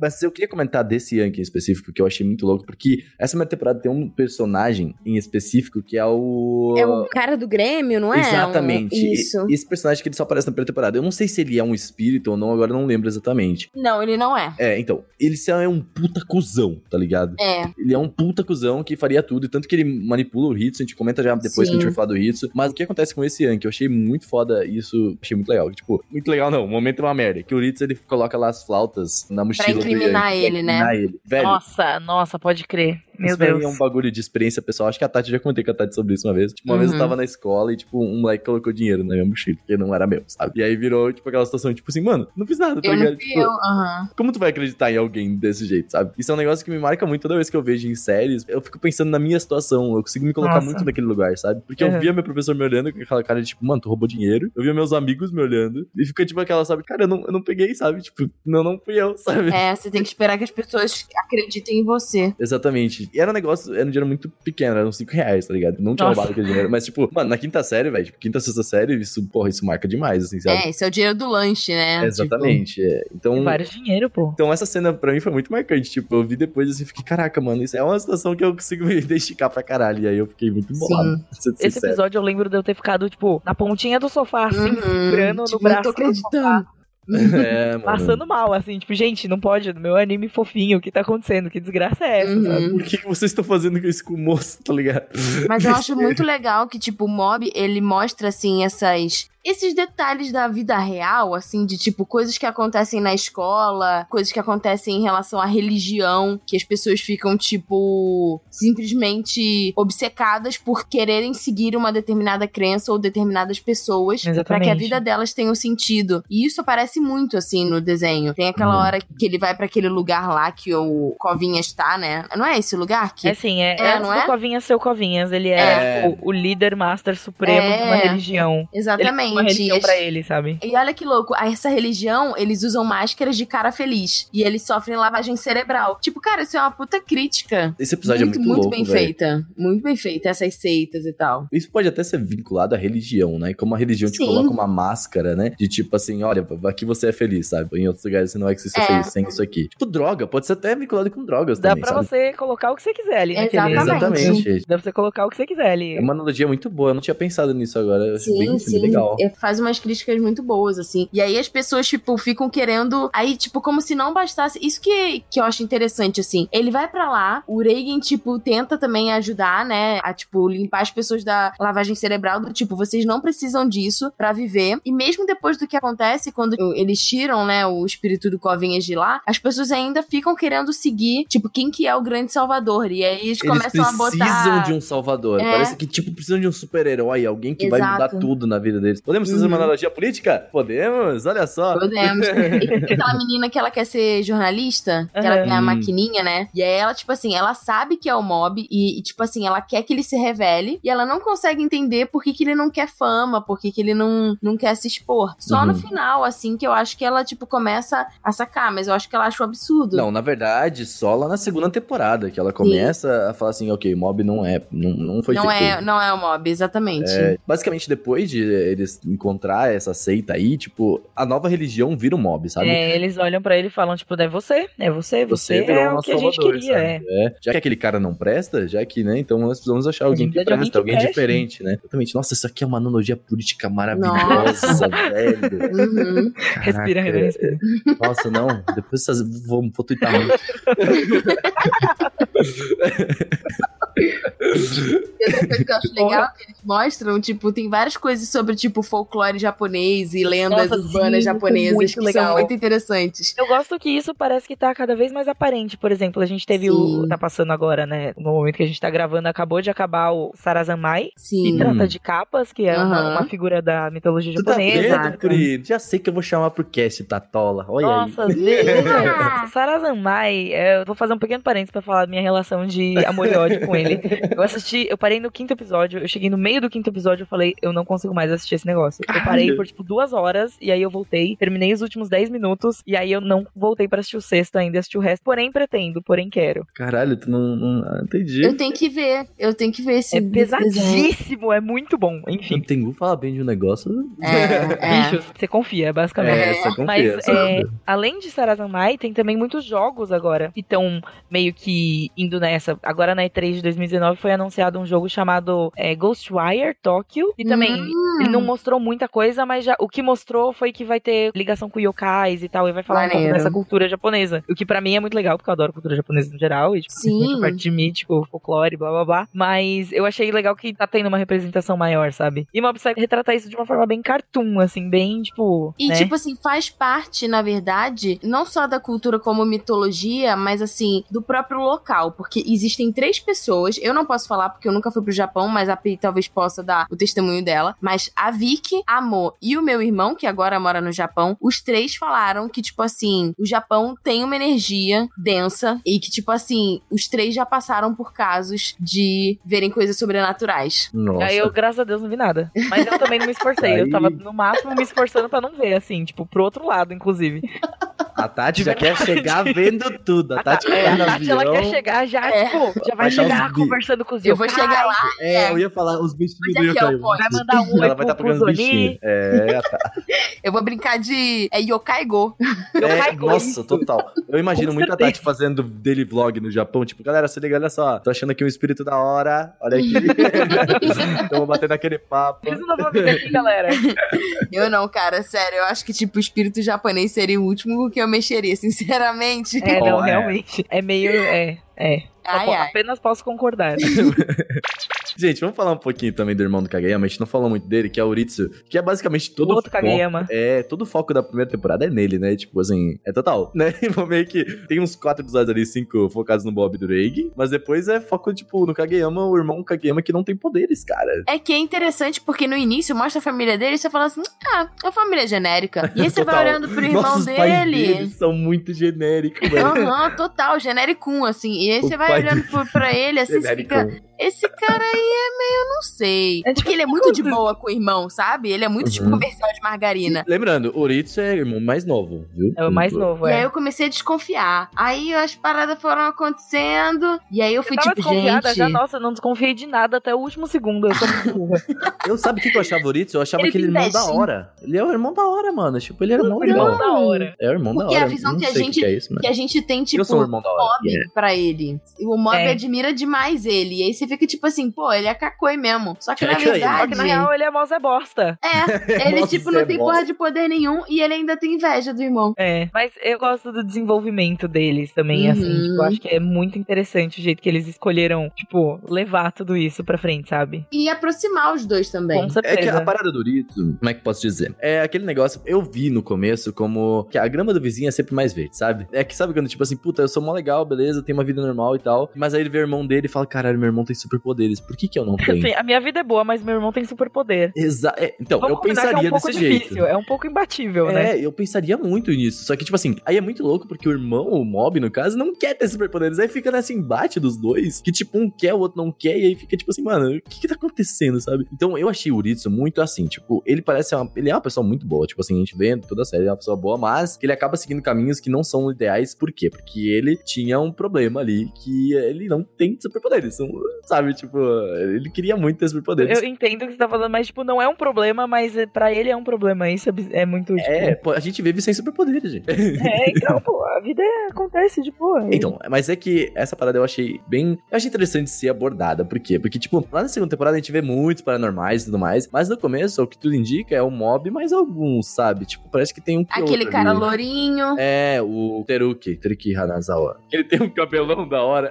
Mas eu queria comentar desse Yankee em específico, que eu achei muito louco, porque essa primeira temporada tem um personagem em específico que é o. É o cara do Grêmio, não é? Exatamente. Um- Isso. E- Esse personagem que ele só aparece na primeira temporada. Eu não sei se ele é um espírito ou não, agora eu não lembro exatamente. Não, ele não é. É, então, ele só é um puta cuzão, tá ligado? É. Ele é um puta cuzão que faria tudo, e tanto que ele manipula o Hitsu, a gente comenta já depois Sim. que a gente vai falar do Hitsu. Mas o que acontece com esse Yankee? Eu achei muito foda isso, achei muito legal. Tipo, muito legal não, o momento é uma merda. Que o Hitsu, ele coloca lá as flautas na mochila incriminar ele, né? Incriminar ele. Velho, Nossa, nossa, pode crer. Meu isso Deus. é um bagulho de experiência pessoal. Acho que a Tati já comentei com a Tati sobre isso uma vez. Tipo, uma vez eu Uhum. tava na escola e, tipo, um moleque colocou dinheiro na minha mochila, que não era meu, sabe? E aí virou, tipo, aquela situação, tipo assim, mano, não fiz nada, tá Eu ligado? Tipo, eu, aham. como tu vai acreditar em alguém desse jeito, sabe? Isso é um negócio que me marca muito toda vez que eu vejo em séries. Eu fico pensando na minha situação. Eu consigo me colocar Nossa. muito naquele lugar, sabe? Porque eu Uhum. via meu professor me olhando com aquela cara de tipo, mano, tu roubou dinheiro. Eu via meus amigos me olhando. E fica tipo aquela, sabe? Cara, eu não, eu não peguei, sabe? Tipo, não, não fui eu, sabe? É, você tem que esperar que as pessoas acreditem em você. Exatamente. E era um negócio, era um dinheiro muito pequeno, eram 5 reais, tá ligado? Não tinha Nossa. roubado aquele dinheiro. Mas, tipo, mano, na quinta série, velho, tipo, quinta, sexta série, isso, porra, isso marca demais, assim, sabe? É, esse é o dinheiro do lanche, né? Exatamente. é. Então. Tem vários dinheiro, pô. Então essa cena pra mim foi muito marcante. Tipo, eu vi depois assim, fiquei, caraca, mano, isso é uma situação que eu consigo me identificar pra caralho. E aí eu fiquei muito bolado. Esse sincero. episódio eu lembro de eu ter ficado, tipo, na pontinha do sofá, assim, Uhum. segurando no Tipo, braço. Não tô do acreditando. É. Passando mal, assim, tipo, gente, não pode, meu anime fofinho, o que tá acontecendo? Que desgraça é essa, Uhum. sabe? Por que, que vocês estão fazendo isso com o moço, tá ligado? Mas eu acho muito legal que, tipo, o Mob, ele mostra, assim, essas... Esses detalhes da vida real, assim, de, tipo, coisas que acontecem na escola, coisas que acontecem em relação à religião, que as pessoas ficam, tipo, simplesmente obcecadas por quererem seguir uma determinada crença ou determinadas pessoas pra que a vida delas tenha um sentido. E isso aparece muito, assim, no desenho. Tem aquela Uhum. hora que ele vai pra aquele lugar lá que o Covinha está, né? Não é esse lugar que É assim, é, É, é não é? Covinhas ser o Covinhas, ele é, É. tipo, o líder master supremo de uma É. religião. Ele Exatamente. tem uma religião pra ele, sabe? E olha que louco, essa religião, eles usam máscaras de cara feliz. E eles sofrem lavagem cerebral. Tipo, cara, isso é uma puta crítica. Esse episódio muito, é muito, muito louco, bem velho. feita. Muito bem feita, essas seitas e tal. Isso pode até ser vinculado à religião, né? Como a religião te Sim. coloca uma máscara, né? De tipo assim, olha, aqui você é feliz, sabe? Em outros lugares você não vai ser É. feliz sem isso aqui. Tipo, droga, pode ser até vinculado com drogas Dá também, pra sabe? você colocar o que você quiser ali naquele... Exatamente. Exatamente. Dá pra você colocar o que você quiser ali. É uma analogia muito boa, eu não tinha pensado nisso agora. Sim, bem, sim. bem legal. Faz umas críticas muito boas, assim. E aí as pessoas, tipo, ficam querendo. Aí, tipo, como se não bastasse. Isso que, que eu acho interessante, assim. Ele vai pra lá, o Reagan, tipo, tenta também ajudar, né? A, tipo, limpar as pessoas da lavagem cerebral, do tipo, vocês não precisam disso pra viver. E mesmo depois do que acontece, quando eles tiram, né, o espírito do Covinhas de lá, as pessoas ainda ficam querendo seguir, tipo, quem que é o grande salvador. E aí eles, Eles começam a botar. precisam de um salvador. É. Parece que, tipo, precisam de um super-herói, alguém que vai mudar Exato. tudo na vida deles. Podemos fazer uma Uhum. analogia política? Podemos, olha só. Podemos. E tem aquela menina que ela quer ser jornalista, que ela tem a maquininha, né? E aí ela, tipo assim, ela sabe que é o mob e, e, tipo assim, ela quer que ele se revele e ela não consegue entender por que, que ele não quer fama, por que, que ele não, não quer se expor. Só no Uhum. final, assim, que eu acho que ela, tipo, começa a sacar, mas eu acho que ela acha um absurdo. Não, na verdade, só lá na segunda temporada que ela começa a falar assim, ok, mob não é, não, não foi não feito. é, não é o mob, exatamente. É, basicamente, depois de eles encontrar essa seita aí, tipo, a nova religião vira um mob, sabe? É, eles olham pra ele e falam, tipo, é você, é você, você, virou é o que a gente queria, é. sabe? É. Já que aquele cara não presta, já que, né? Então nós precisamos achar alguém que de alguém presta, que alguém diferente, né? Exatamente. Nossa, isso aqui é uma analogia política maravilhosa, velho. Uhum. Respira, respira. Nossa, não. Depois vocês vão vou twittar muito. E outra coisa que eu acho legal é que eles mostram, tipo, tem várias coisas sobre, tipo, folclore japonês e lendas Nossa, urbanas sim, japonesas muito que legal. são muito interessantes. Eu gosto que isso parece que tá cada vez mais aparente. Por exemplo, a gente teve o. Sim. Tá passando agora, né? No momento que a gente tá gravando, acabou de acabar o Sarazanmai. Que Sim. trata de capas, que é uma, Aham. uma figura da mitologia Tu tá japonesa. vendo? Já sei que eu vou chamar pro cast Tatola. Olha Nossa, aí. veja. Sarazanmai, é, eu vou fazer um pequeno parênteses pra falar da minha relação de amor e ódio com ele. Eu assisti, eu parei no quinto episódio, eu cheguei no meio do quinto episódio, eu falei, eu não consigo mais assistir esse negócio. Eu parei por, tipo, duas horas, e aí eu voltei, terminei os últimos dez minutos, e aí eu não voltei pra assistir o sexto ainda, assisti o resto. Porém, pretendo, porém quero. Caralho, tu não. não ah, entendi. Eu tenho que ver, eu tenho que ver esse É pesadíssimo, é muito bom. Enfim. O Tengu fala bem de um negócio. É, é. Bichos, você confia, basicamente. É, você confia, Mas, é, além de Sarazanmai, tem também muitos jogos agora que estão meio que indo nessa. Agora na E3 de 2019 foi anunciado um jogo chamado é, Ghostwire Tokyo. E também, Hum. ele não mostrou muita coisa, mas já o que mostrou foi que vai ter ligação com yokais e tal. E vai falar um pouco Maneiro. dessa cultura japonesa. O que pra mim é muito legal, porque eu adoro cultura japonesa no geral. E, tipo, Sim. parte de mítico, folclore, blá blá blá. Mas eu achei legal que tá tendo uma representação maior, sabe? E Mob Psycho retrata isso de uma forma bem cartoon, assim, bem, tipo. E, né? tipo assim, faz parte, na verdade, não só da cultura como mitologia, mas assim, do próprio local. Porque existem três pessoas, eu não posso falar porque eu nunca fui pro Japão, mas a Pri talvez possa dar o testemunho dela. Mas a Vicky, a Mo e o meu irmão, que agora mora no Japão, os três falaram que, tipo assim, o Japão tem uma energia densa e que, tipo assim, os três já passaram por casos de verem coisas sobrenaturais. Nossa. Aí eu, graças a Deus, não vi nada. Mas eu também não me esforcei. Eu Aí- tava, no máximo, me esforçando pra não ver, assim, tipo, pro outro lado, inclusive. A Tati já quer chegar vendo tudo. A Tati É, quer a Tati, ela quer chegar já, É. tipo, já vai chegar conversando com os Eu vou chegar lá, É, eu ia falar os bichos do é é ponto? Vai mandar um Ela vai estar pro, pegando os bichinhos. É, tá. eu vou brincar de é, Yokai Go. É, nossa, total. Eu imagino Com muito a. Tati fazendo daily vlog no Japão. Tipo, galera, se liga, olha só. Tô achando aqui um espírito da hora. Olha aqui. Tamo batendo aquele papo. Isso não vou ver aqui, galera. Eu não, cara, sério. Eu acho que, tipo, o espírito japonês seria o último que eu mexeria, sinceramente. É, não, é. realmente. É meio. É, é. Ai, po- ai. Apenas posso concordar. Gente, vamos falar um pouquinho também do irmão do Kageyama. A gente não falou muito dele, que é o Uritsu. Que é basicamente todo O outro foco- Kageyama. É, todo o foco da primeira temporada é nele, né? Tipo assim, é total, né? Tipo, meio que tem uns quatro episódios ali, cinco focados no Bob do Reig. Mas depois é foco, tipo, no Kageyama, o irmão Kageyama que não tem poderes, cara. É que é interessante porque no início mostra a família dele e você fala assim: ah, é uma família genérica. E aí você vai olhando pro irmão Nossos pais dele. deles são muito genéricos, velho. Aham, total, genericum, assim. E aí O você vai pai olhando pro- pra ele, assim, você fica. Esse cara aí é meio, não sei. É tipo Porque ele é muito de boa com o irmão, sabe? Ele é muito tipo Uhum. comercial de margarina. Lembrando, o Uritsu é o irmão mais novo, viu? É o mais novo, E aí é. eu comecei a desconfiar. Aí as paradas foram acontecendo. E aí eu fui Eu tava tipo, desconfiada gente. já, nossa, eu não desconfiei de nada até o último segundo. Eu sou muito. Eu sabe o que que eu achava o Uritsu? Eu achava Ele que ele é irmão da hora. Ele é o irmão da hora, mano. Tipo, ele é irmão, Irmão da hora. da hora. É o irmão Porque da hora. a visão Não que a o gente- que é isso, Que a gente tem, tipo, Eu sou o irmão da hora. Mob pra ele. O Mob É. admira demais ele. E aí você fica tipo assim, pô, ele é cacoi mesmo. Só que na Caraca, ele- Só verdade. que na real ele é mó Zé Bosta. É, ele, tipo, não é tem porra de poder nenhum e ele ainda tem inveja do irmão. É, mas eu gosto do desenvolvimento deles também, Uhum. assim. Tipo, eu acho que é muito interessante o jeito que eles escolheram, tipo, levar tudo isso pra frente, sabe? E aproximar os dois também. Com É certeza. que a parada do Doritos, como é que posso dizer? É aquele negócio, eu vi no começo como que a grama do vizinho é sempre mais verde, sabe? É que sabe quando, tipo assim, puta, eu sou mó legal, beleza, tenho uma vida normal e tal, mas aí ele vê o irmão dele e fala, caralho, meu irmão tem superpoderes, por que que eu não tenho? Assim, a minha vida é boa, mas meu irmão tem superpoder. Exa é, então, Vamos eu pensaria é um pouco desse difícil, jeito. É um pouco imbatível, né? É, eu pensaria muito nisso. Só que, tipo assim, aí é muito louco porque o irmão, o Mob, no caso, não quer ter superpoderes. Aí fica nesse embate dos dois, que, tipo, um quer, o outro não quer, e aí fica, tipo assim, mano, o que que tá acontecendo, sabe? Então, eu achei o Uritsu muito assim, tipo, ele parece uma, ele é uma pessoa muito boa, tipo assim, a gente vê toda a série, ele é uma pessoa boa, mas ele acaba seguindo caminhos que não são ideais, por quê? Porque ele tinha um problema ali que ele não tem superpoderes, não- sabe? Tipo, ele queria muito ter superpoderes. Eu entendo o que você tá falando, mas, tipo, não é um problema, mas é- pra ele é um problema. Isso é, é muito, tipo... É, pô, a gente vive sem superpoderes, gente. É, então, pô, a vida é- acontece de boa. Então, mas é que essa parada eu achei bem. Eu achei interessante ser abordada. Por quê? Porque, tipo, lá na segunda temporada a gente vê muitos paranormais e tudo mais. Mas no começo, o que tudo indica é o mob, mais alguns, sabe? Tipo, parece que tem um. que Aquele outro cara ali. lourinho. É, o Teruki, Teruki Hanazawa. Ele tem um cabelão da hora.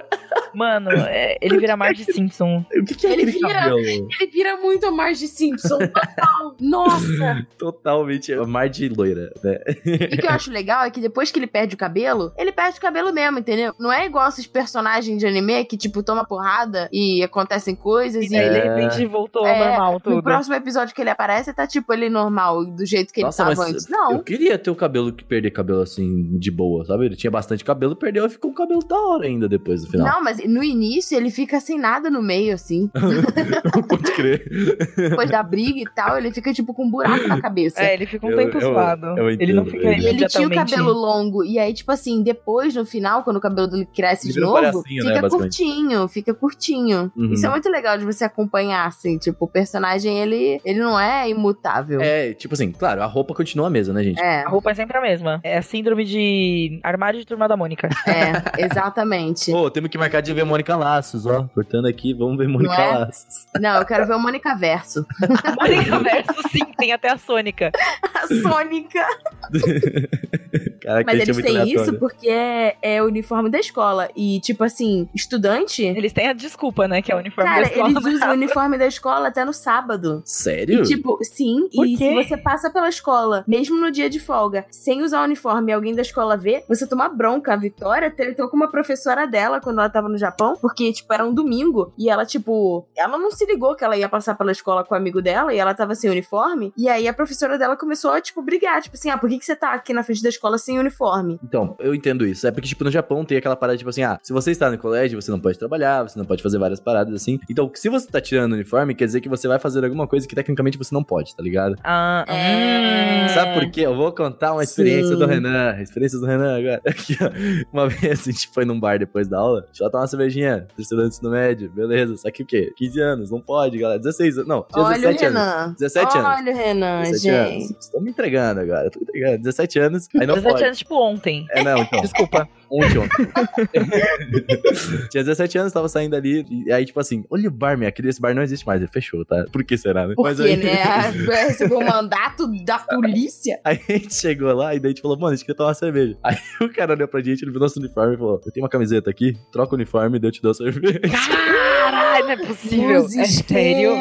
Mano, é, ele vira Marge Simpson. O que, que é Ele aquele vira- cabelo? Ele vira muito a Marge Simpson. Total. Nossa! Totalmente a mar de loira, né? E o que eu acho legal é que depois que ele perde o cabelo, ele perde o cabelo mesmo, entendeu? Não é igual esses personagens de anime que, tipo, toma porrada e acontecem coisas E e. aí, de É. repente, voltou ao É, normal No tudo. próximo episódio que ele aparece, tá tipo ele normal, do jeito que Nossa, ele tava antes. Não. eu queria ter o cabelo que perder cabelo assim, de boa, sabe? Ele tinha bastante cabelo, perdeu e ficou um cabelo da hora ainda depois do final. Não, mas no início ele fica sem nada no meio, assim. Pode crer. Depois da briga e tal, ele fica, tipo, com um buraco na cabeça. É, ele fica um Eu- tempo eu- ele não fica E ele tinha o cabelo longo. E aí, tipo assim, depois, no final, quando o cabelo dele cresce Ele de novo, né, fica basicamente. curtinho, fica curtinho. Uhum. Isso é muito legal de você acompanhar, assim. Tipo, o personagem, ele, ele não é imutável. É, tipo assim, claro, a roupa continua a mesma, né, gente? É, A roupa é sempre a mesma. É a síndrome de armário de turma da Mônica. é, exatamente. Pô, temos que marcar de ver Mônica Laços, ó. Cortando aqui, vamos ver Mônica Não é? Laços. Não, eu quero ver o Mônica Verso. Mônica Verso, sim, tem até a Sônica. A Sônica. Caraca, Mas é eles têm aleatório. isso porque é, é o uniforme da escola. E, tipo assim, estudante. Eles têm a desculpa, né, que é o uniforme Cara, da escola. eles usam o uniforme da escola até no sábado. Sério? E, tipo, sim, Por e quê? se você passa pela escola, mesmo no dia de folga, sem usar o uniforme e alguém da escola vê, você toma bronca. A Vitória tretou com uma professora dela quando ela tava no Japão, porque, tipo, era um domingo, e ela, tipo, ela não se ligou que ela ia passar pela escola com o amigo dela, e ela tava sem uniforme, e aí a professora dela começou a, tipo, brigar, tipo assim, ah, por que, que você tá aqui na frente da escola sem uniforme? Então, eu entendo isso. É porque, tipo, no Japão tem aquela parada, tipo assim, ah, se você está no colégio, você não pode trabalhar, você não pode fazer várias paradas assim. Então, se você tá tirando o uniforme, quer dizer que você vai fazer alguma coisa que tecnicamente você não pode, tá ligado? Ah, É. hum. Sabe por quê? Eu vou contar uma experiência Sim. do Renan. Experiências do Renan agora. Aqui, ó. Uma vez a gente foi num bar depois da aula, deixa eu tomar uma cervejinha. Terceiro ano do ensino médio, beleza. Só que o quê? 15 anos, não pode, galera. 16 anos. Não, tinha Olha o 17 anos. Renan. 17 anos. Olha o Renan, 17 gente. anos. Estou me entregando agora. Tô me entregando. 17 anos. Aí não 17 pode. Anos, tipo, ontem. É, não, então. Desculpa. Ontem, ontem. Tinha 17 anos, tava saindo ali. E aí, tipo assim, olha o bar, minha querida. Esse bar não existe mais. Ele fechou, tá? Por que será, né? Porque, aí, né? Recebeu um mandato da polícia. aí a gente chegou lá e daí a gente falou, mano, a gente quer tomar uma cerveja. Aí o cara olhou pra gente, ele viu nosso uniforme e falou: Eu tenho uma camiseta aqui, troca o uniforme e daí eu te dou a cerveja. Caralho, não é possível. Os É sério?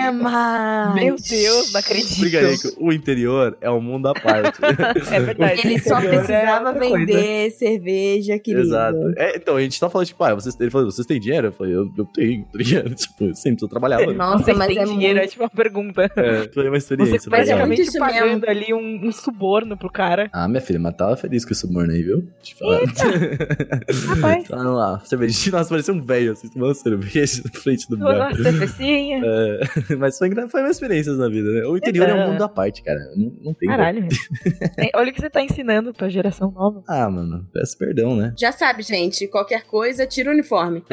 Meu Deus, não acredito. Que o interior é um mundo à parte. É verdade. Ele só é precisava coisa. vender cerveja, querido. Exato. É, então, a gente só falou, tipo, ah, vocês, ele falou, vocês têm dinheiro? Eu falei, eu, eu tenho, tá ligado? Tipo, eu sempre tô trabalhando. Nossa, mas é dinheiro, é muito... tipo uma pergunta. É, foi uma Você experiência. É legal. muito praticamente isso pagando ali um, um suborno pro cara. Ah, minha filha, mas tava feliz com esse suborno aí, viu? Eu falar. Rapaz, Tá lá, cerveja. Nossa, parecia um velho, assim, tomando cerveja na frente do bar. uma cervecinha. É, mas foi, foi uma experiência na vida, né? O interior é um Então. mundo à parte, cara. Não, não tem. Caralho, velho. É, Olha o que você tá ensinando pra geração nova. Ah, mano, peço perdão, né? Já sabe, gente, qualquer coisa, tira o uniforme.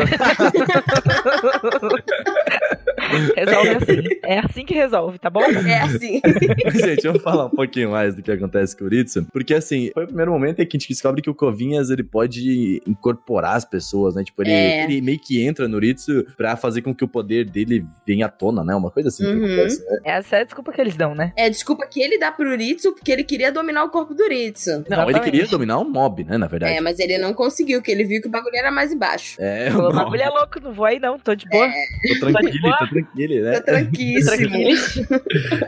Resolve assim. É assim que resolve, tá bom? É assim. Gente, eu vou falar um pouquinho mais do que acontece com o Ritsu. Porque, assim, foi o primeiro momento em que a gente descobre que o Covinhas, ele pode incorporar as pessoas, né? Tipo, ele, É. ele meio que entra no Ritsu pra fazer com que o poder dele venha à tona, né? Uma coisa assim que Uhum. acontece, né? Essa é a desculpa que eles dão, né? É, desculpa que ele dá pro Ritsu porque ele queria dominar o corpo do Ritsu. Não, ele Exatamente. queria dominar um mob, né? Na verdade. É, mas ele não conseguiu, que ele viu que o bagulho era mais embaixo. É, Falou, não, bagulho é louco, não vou aí não, tô de boa. tô tranquilo, tô tranquilo, né? Tá. Tranquilo.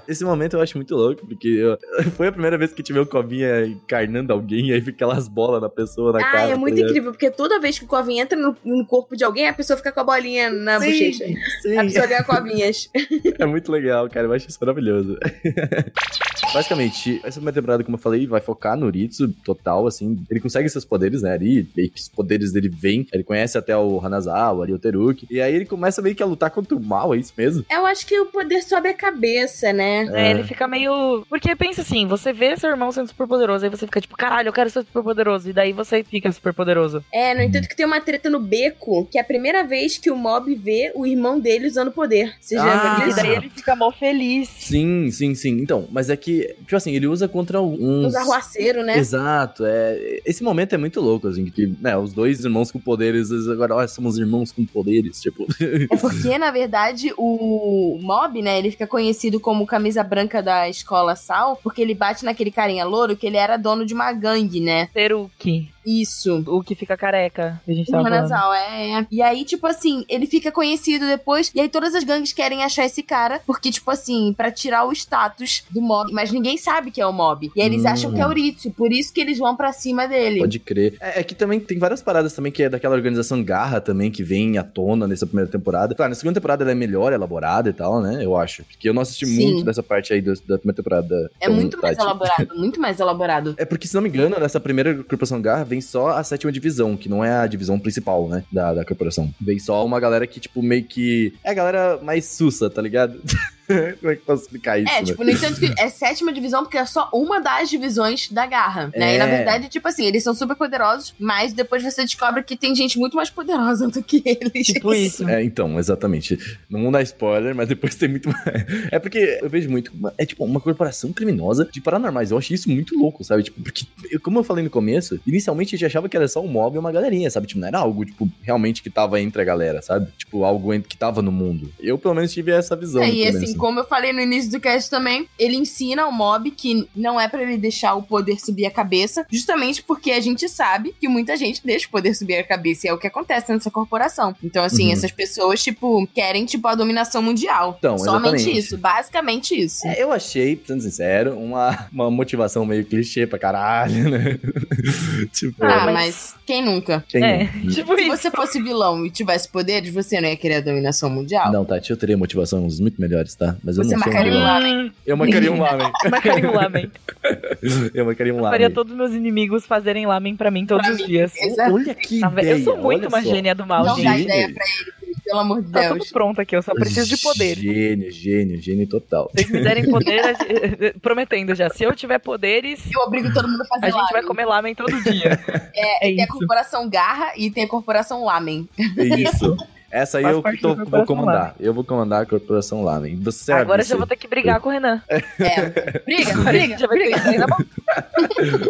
Esse momento eu acho muito louco, porque eu- foi a primeira vez que tive o Covinha encarnando alguém e aí fica aquelas bolas na pessoa, na Ah, cara. é tá muito ligado? incrível, porque toda vez que o Covin entra no, no corpo de alguém, a pessoa fica com a bolinha na Sim, bochecha. sim. A pessoa ganha covinhas. É muito legal, cara. Eu acho isso maravilhoso. Basicamente, essa primeira temporada, como eu falei, vai focar no Ritsu total, assim. Ele consegue seus poderes, né? Ali, meio que os poderes dele vêm. Ele conhece até o Hanazawa, ali, o Teruki. E aí ele começa meio que a lutar contra o mal, é isso mesmo? Eu acho que o poder sobe a cabeça, né? É, ele fica meio. Porque pensa assim, você vê seu irmão sendo super poderoso, aí você fica tipo, caralho, eu quero ser super poderoso. E daí você fica super poderoso. É, no entanto que tem uma treta no beco, que é a primeira vez que o Mob vê o irmão dele usando poder. Vocês Ah, lembram E daí ele fica mó feliz. Sim, sim, sim. Então, mas é que, tipo assim, ele usa contra uns. Os arruaceiros, né? Exato, é. Esse momento é muito louco, assim, que, né, os dois irmãos com poderes, agora, olha, somos irmãos com poderes, tipo. É porque, na verdade, o Mob, né, ele fica conhecido como camisa branca da escola Sal, porque ele bate naquele carinha louro que ele era dono de uma gangue, né? Teruki. Isso. O que fica careca. Que a gente O. Hanazal, é, é. E aí, tipo assim, ele fica conhecido depois, e aí todas as gangues querem achar esse cara, porque, tipo assim, pra tirar o status do mob, mas ninguém sabe que é o mob. E aí eles Hum. acham que é o Ritsu, por isso que eles vão pra cima dele. Pode crer. É, é que também tem várias paradas também que é daquela organização Garra também, que vem à tona nessa primeira temporada. Claro, na segunda temporada ela é melhor elaborada e tal, né? Eu acho. Porque eu não assisti Sim. muito dessa parte aí do- da primeira temporada. É muito mais elaborado, muito mais elaborado. É porque, se não me engano, nessa primeira corporação Garra vem só a sétima divisão, que não é a divisão principal, né? Da, da corporação. Vem só uma galera que, tipo, meio que. É a galera mais sussa, tá ligado? Como é que eu posso explicar isso? É, né? tipo, no entanto que é sétima divisão porque é só uma das divisões da garra, né? E na É. verdade, tipo assim, eles são super poderosos, mas depois você descobre que tem gente muito mais poderosa do que eles. Tipo isso. É, então, exatamente. Não vou dar spoiler, mas depois tem muito mais. É porque eu vejo muito. É tipo uma corporação criminosa de paranormais. Eu achei isso muito louco, sabe? Tipo, porque, eu- como eu falei no começo, inicialmente a gente achava que era só um mob e uma galerinha, sabe? Tipo, não era algo, tipo, realmente que tava entre a galera, sabe? Tipo, algo que tava no mundo. Eu, pelo menos, tive essa visão. É, no e começo. assim, como eu falei no início do cast também, ele ensina ao mob que não é pra ele deixar o poder subir a cabeça, justamente porque a gente sabe que muita gente deixa o poder subir a cabeça, e é o que acontece nessa corporação. Então, assim, Uhum. essas pessoas, tipo, querem, tipo, a dominação mundial. Então, Somente exatamente. isso, basicamente isso. É, eu achei, sendo sincero, uma, uma motivação meio clichê pra caralho, né? tipo, Ah, mas- mas quem nunca? quem- É, tipo Se isso. você fosse vilão e tivesse poderes, você não ia querer a dominação mundial? Não, Tati, eu teria motivações muito melhores, tá? Mas eu Você não sou um um lamen. Eu marcaria um lamen. marcaria um lamen. Eu marcaria um Faria lamen. todos meus inimigos fazerem lamen pra mim todos Pra os mim. dias. Exato. Olha que Tá ideia, eu sou muito olha uma só. gênia do mal, Não dá Gênio. gente. ideia pra ele, pelo amor de Tá Deus. tudo pronto aqui, eu só preciso de poder. Gênio, gênio, gênio total. Se vocês me derem poder, a gente- prometendo já. Se eu tiver poderes, Eu obrigo todo mundo a fazer a gente vai lamen. comer lamen todo dia. É, É tem a isso. corporação Garra e tem a corporação Lamen. É Isso. Essa aí Faz eu que tô- vou comandar. Eu vou comandar a Corporação Lamen. Você Agora já vou ter que brigar com o Renan. É. Briga, Agora a gente briga, já vai ter briga. isso aí na mão.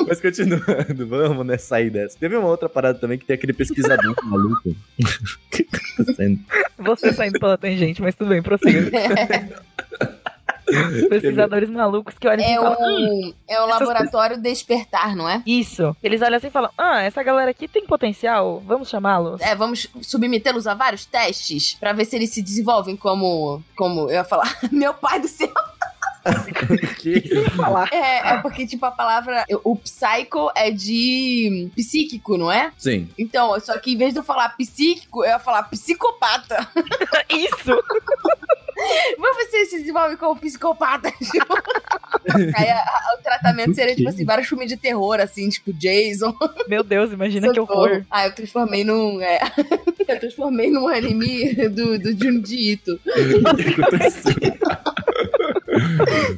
Mas continuando, vamos né, sair dessa. Teve uma outra parada também que tem aquele pesquisador maluco. O que tá acontecendo? Você saindo pela tangente, mas tudo bem, prossiga. Pesquisadores malucos que olham assim e É falam. "Hum, o, é o laboratório Despertar, não é? Isso. Eles olham assim e falam: Ah, essa galera aqui tem potencial, vamos chamá-los. É, vamos submetê-los a vários testes pra ver se eles se desenvolvem como. Como eu ia falar. Meu pai do céu! Que... falar. É, é porque, tipo, a palavra. O psycho é de psíquico, não é? Sim. Então, só que em vez de eu falar psíquico, eu ia falar psicopata. Isso! Vamos ver se desenvolve como psicopata. Aí a- a- o tratamento seria, tipo assim, vários filmes de terror, assim, tipo Jason. Meu Deus, imagina que Socorro. horror. Ah, eu transformei num. É, eu transformei num anime do, do Junji Ito. O que aconteceu?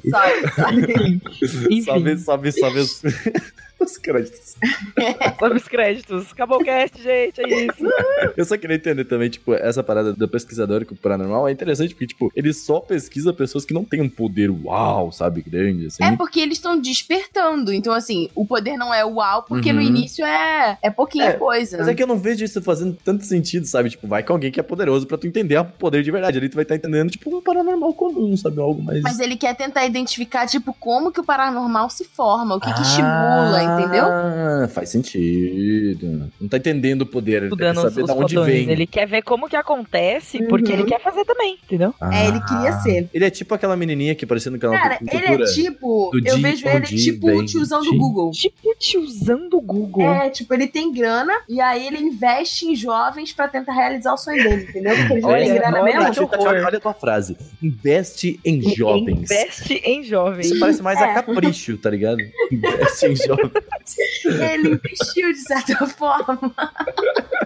Sabe, sabe? Enfim. Sobe, sobe, sobe. os- Os créditos. Sobre os créditos. Acabou o cast, gente. É isso. Eu só queria entender também, tipo, essa parada do pesquisador com o paranormal é interessante porque, tipo, ele só pesquisa pessoas que não têm um poder uau, sabe, grande, assim. É porque eles estão despertando. Então, assim, o poder não é uau, porque no Uhum. início é, é pouquinha É, coisa. Mas é que eu não vejo isso fazendo tanto sentido, sabe? Tipo, vai com alguém que é poderoso pra tu entender o poder de verdade. Ali tu vai estar entendendo, tipo, um paranormal comum, sabe? Algo mais. Mas ele quer tentar identificar, tipo, como que o paranormal se forma, o que que estimula, entendeu? Ah, faz sentido. Não tá entendendo o poder, ele quer saber os de onde fotões. vem. Ele quer ver como que acontece, porque Uhum. ele quer fazer também, entendeu? É, ele queria Ah. ser. Ele é tipo aquela menininha que apareceu no canal Cara, ele é tipo. Eu Di- vejo ele Di- tipo o tiozão do Google. Tipo tiozão do Google. É, tipo, ele tem grana e aí ele investe em jovens pra tentar realizar o sonho dele, entendeu? Porque ele já Olha, tem grana olha, mesmo. Tati, Tati, olha, olha a tua frase. Investe em jovens. Investe em jovens. Isso parece mais É. a capricho, tá ligado? Investe em jovens. Ele investiu de certa forma.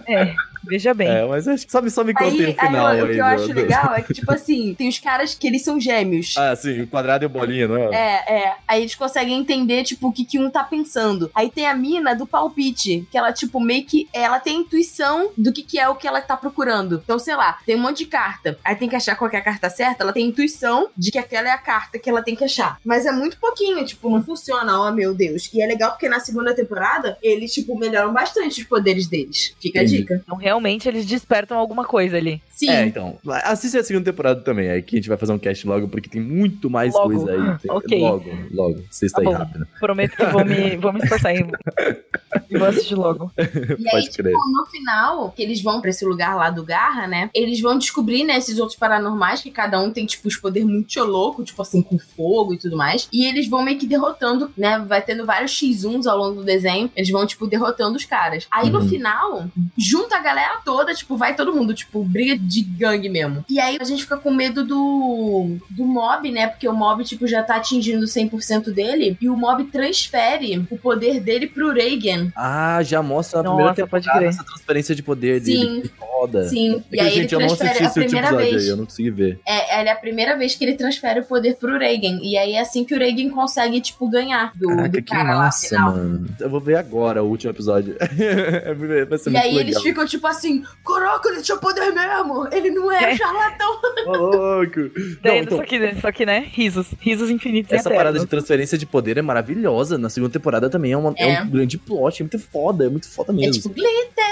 É, veja bem. É, mas acho que só me, só me contei Aí, no final. aí, o que aí, eu acho legal é que, tipo assim, tem os caras que eles são gêmeos. Ah, sim, o quadrado e bolinha, não é? É, é. Aí eles conseguem entender, tipo, o que, que um tá pensando. Aí tem a mina do palpite, que ela, tipo, meio que. Ela tem intuição do que, que é o que ela tá procurando. Então, sei lá, tem um monte de carta. Aí tem que achar qual é a carta certa. Ela tem intuição de que aquela é a carta que ela tem que achar. Mas é muito pouquinho, tipo, não funciona, ó, meu Deus. E é legal porque na segunda temporada eles, tipo, melhoram bastante os poderes deles. Fica a Entendi. dica. Então, realmente, eles despertam alguma coisa ali. Sim. É, então. Assiste a segunda temporada também, aí que a gente vai fazer um cast logo, porque tem muito mais Logo. coisa aí. Tem- Ok. Logo, logo. Sexta Tá aí bom. rápido. Prometo que vou me, vou me esforçar em... e vou assistir logo. E aí, Pode tipo, crer. no final, que eles vão pra esse lugar lá do Garra, né? Eles vão descobrir, né, esses outros paranormais, que cada um tem, tipo, os poderes muito louco, tipo assim, com fogo e tudo mais. E eles vão meio que derrotando, né? Vai tendo vários X1s ao longo do desenho. Eles vão, tipo, derrotando os caras. Aí no Uhum. final, junta a galera toda, tipo, vai todo mundo, tipo, briga de gangue mesmo. E aí a gente fica com medo do, do mob, né? Porque o mob, tipo, já tá atingindo 100% dele. E o mob transfere o poder dele pro Reagan. Ah, já mostra na Nossa, primeira temporada essa transferência de poder Sim. dele. Que foda. Sim. É e que, aí ele gente, eu não transfere assisti a esse último primeira episódio vez. aí, eu não consegui ver. É, ela é a primeira vez que ele transfere o poder pro Reagan. E aí é assim que o Reagan consegue, tipo, ganhar do, Caraca, do que cara lá massa, final. mano. Eu vou ver agora o último episódio. É muito- Vai ser E muito aí legal. eles ficam tipo assim: Caraca, ele tinha poder mesmo! Ele não é, É. charlatão. Ô, louco. Não, Daí, então, só, que, só que, né? Risos. Risos infinitos essa parada de eternos. transferência de poder é maravilhosa. Na segunda temporada também é, uma- é É. um grande plot, é muito foda, é muito foda É mesmo. tipo, glitter!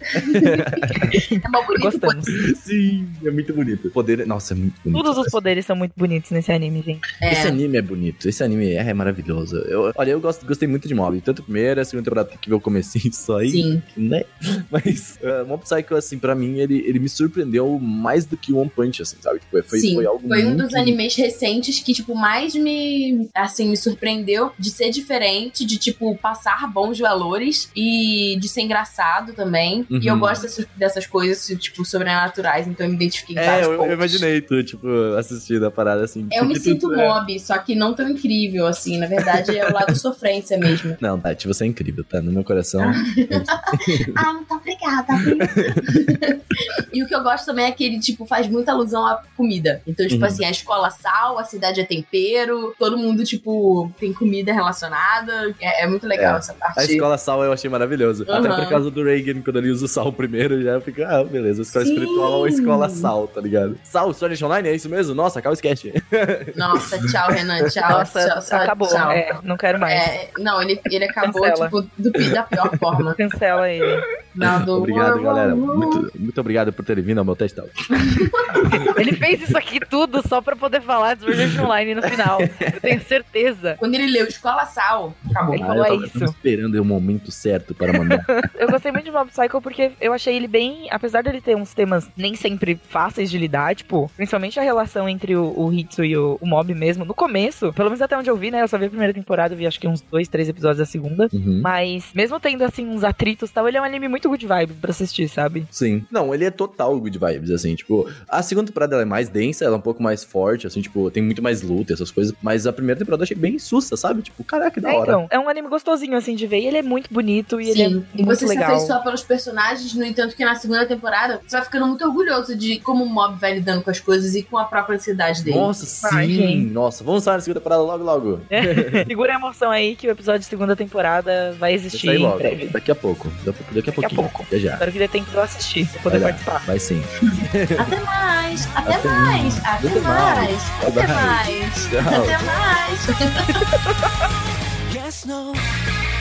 é mal bonito. Gostamos. Sim, é muito bonito. O poder, nossa, é muito bonito. Todos os poderes são muito bonitos nesse anime, gente. É. Esse anime é bonito, esse anime é, é maravilhoso. Eu, olha, eu gosto, gostei muito de Mob, tanto a primeira, a segunda temporada tem que ver o comecinho só aí, Sim. né? Mas uh, Mob Psycho, assim, pra mim, ele, ele me surpreendeu mais do que One Punch, assim, sabe? Tipo, foi, Sim, foi algo foi um muito... dos animes recentes que, tipo, mais me, assim, me surpreendeu de ser diferente, de, tipo, passar bons valores e de ser engraçado também. E eu Uhum. gosto dessas, dessas coisas, tipo, sobrenaturais, então eu me identifiquei em É, eu, eu imaginei tu, tipo, assistindo a parada, assim. Eu me porque sinto é- mob, só que não tão incrível, assim. Na verdade, é o lado sofrência mesmo. Não, Tati, você é incrível, tá? No meu coração. Ah, muito obrigada. e o que eu gosto também é que ele, tipo, faz muita alusão à comida. Então, tipo Uhum. assim, a escola sal, a cidade é tempero, todo mundo, tipo, tem comida relacionada. É, é muito legal É. essa parte. A escola sal eu achei maravilhoso. Até Aham. por causa do Reagan, quando ele usa o sal primeiro, já fica, ah, beleza, escola Sim. espiritual ou escola sal, tá ligado? Sal, Art Online, é isso mesmo? Nossa, acaba o sketch. Nossa, tchau, Renan. Tchau, Nossa, tchau, tchau, acabou. tchau. É, não quero mais. É, não, ele, ele acabou, Cancela. tipo, do, da pior forma. Cancela ele. Não, do... Obrigado, galera. Muito, muito obrigado por terem vindo ao meu teste. Ele fez isso aqui tudo só pra poder falar de Art Online no final. Eu tenho certeza. Quando ele leu Escola Sal, acabou. Ele Ah, falou, eu é tava, isso. esperando o momento certo para mandar. Eu gostei muito de Mob Psycho porque eu achei ele bem. Apesar dele ter uns temas nem sempre fáceis de lidar, tipo, principalmente a relação entre o, o Hitsu e o, o Mob mesmo. No começo, pelo menos até onde eu vi, né? Eu só vi a primeira temporada, eu vi acho que uns dois, três episódios da segunda. Uhum. Mas, mesmo tendo, assim, uns atritos e tal, ele é um anime muito muito good vibes pra assistir, sabe? Sim. Não, ele é total good vibes, assim, tipo, a segunda temporada ela é mais densa, ela é um pouco mais forte, assim, tipo, tem muito mais luta, essas coisas, mas a primeira temporada eu achei bem sussa, sabe? Tipo, caraca, que da É, hora. então, é um anime gostosinho, assim, de ver. E ele é muito bonito e ele é Sim, e muito você se legal. afeiçoa pelos personagens, no entanto que na segunda temporada você vai ficando muito orgulhoso de como o Mob vai lidando com as coisas e com a própria ansiedade dele. Nossa, Ai, sim. Nossa, vamos estar na segunda temporada logo, logo. Segura a emoção aí que o episódio segunda temporada vai existir logo. Daqui a pouco. Daqui a, daqui a Daqui a pouquinho. pouco. Já já. Espero que dê tempo de eu assistir, pra poder Vai participar. Vai sim. Até mais, até, Até mais, mais. até, Até mais, mais. até mais, até mais. Yes, no.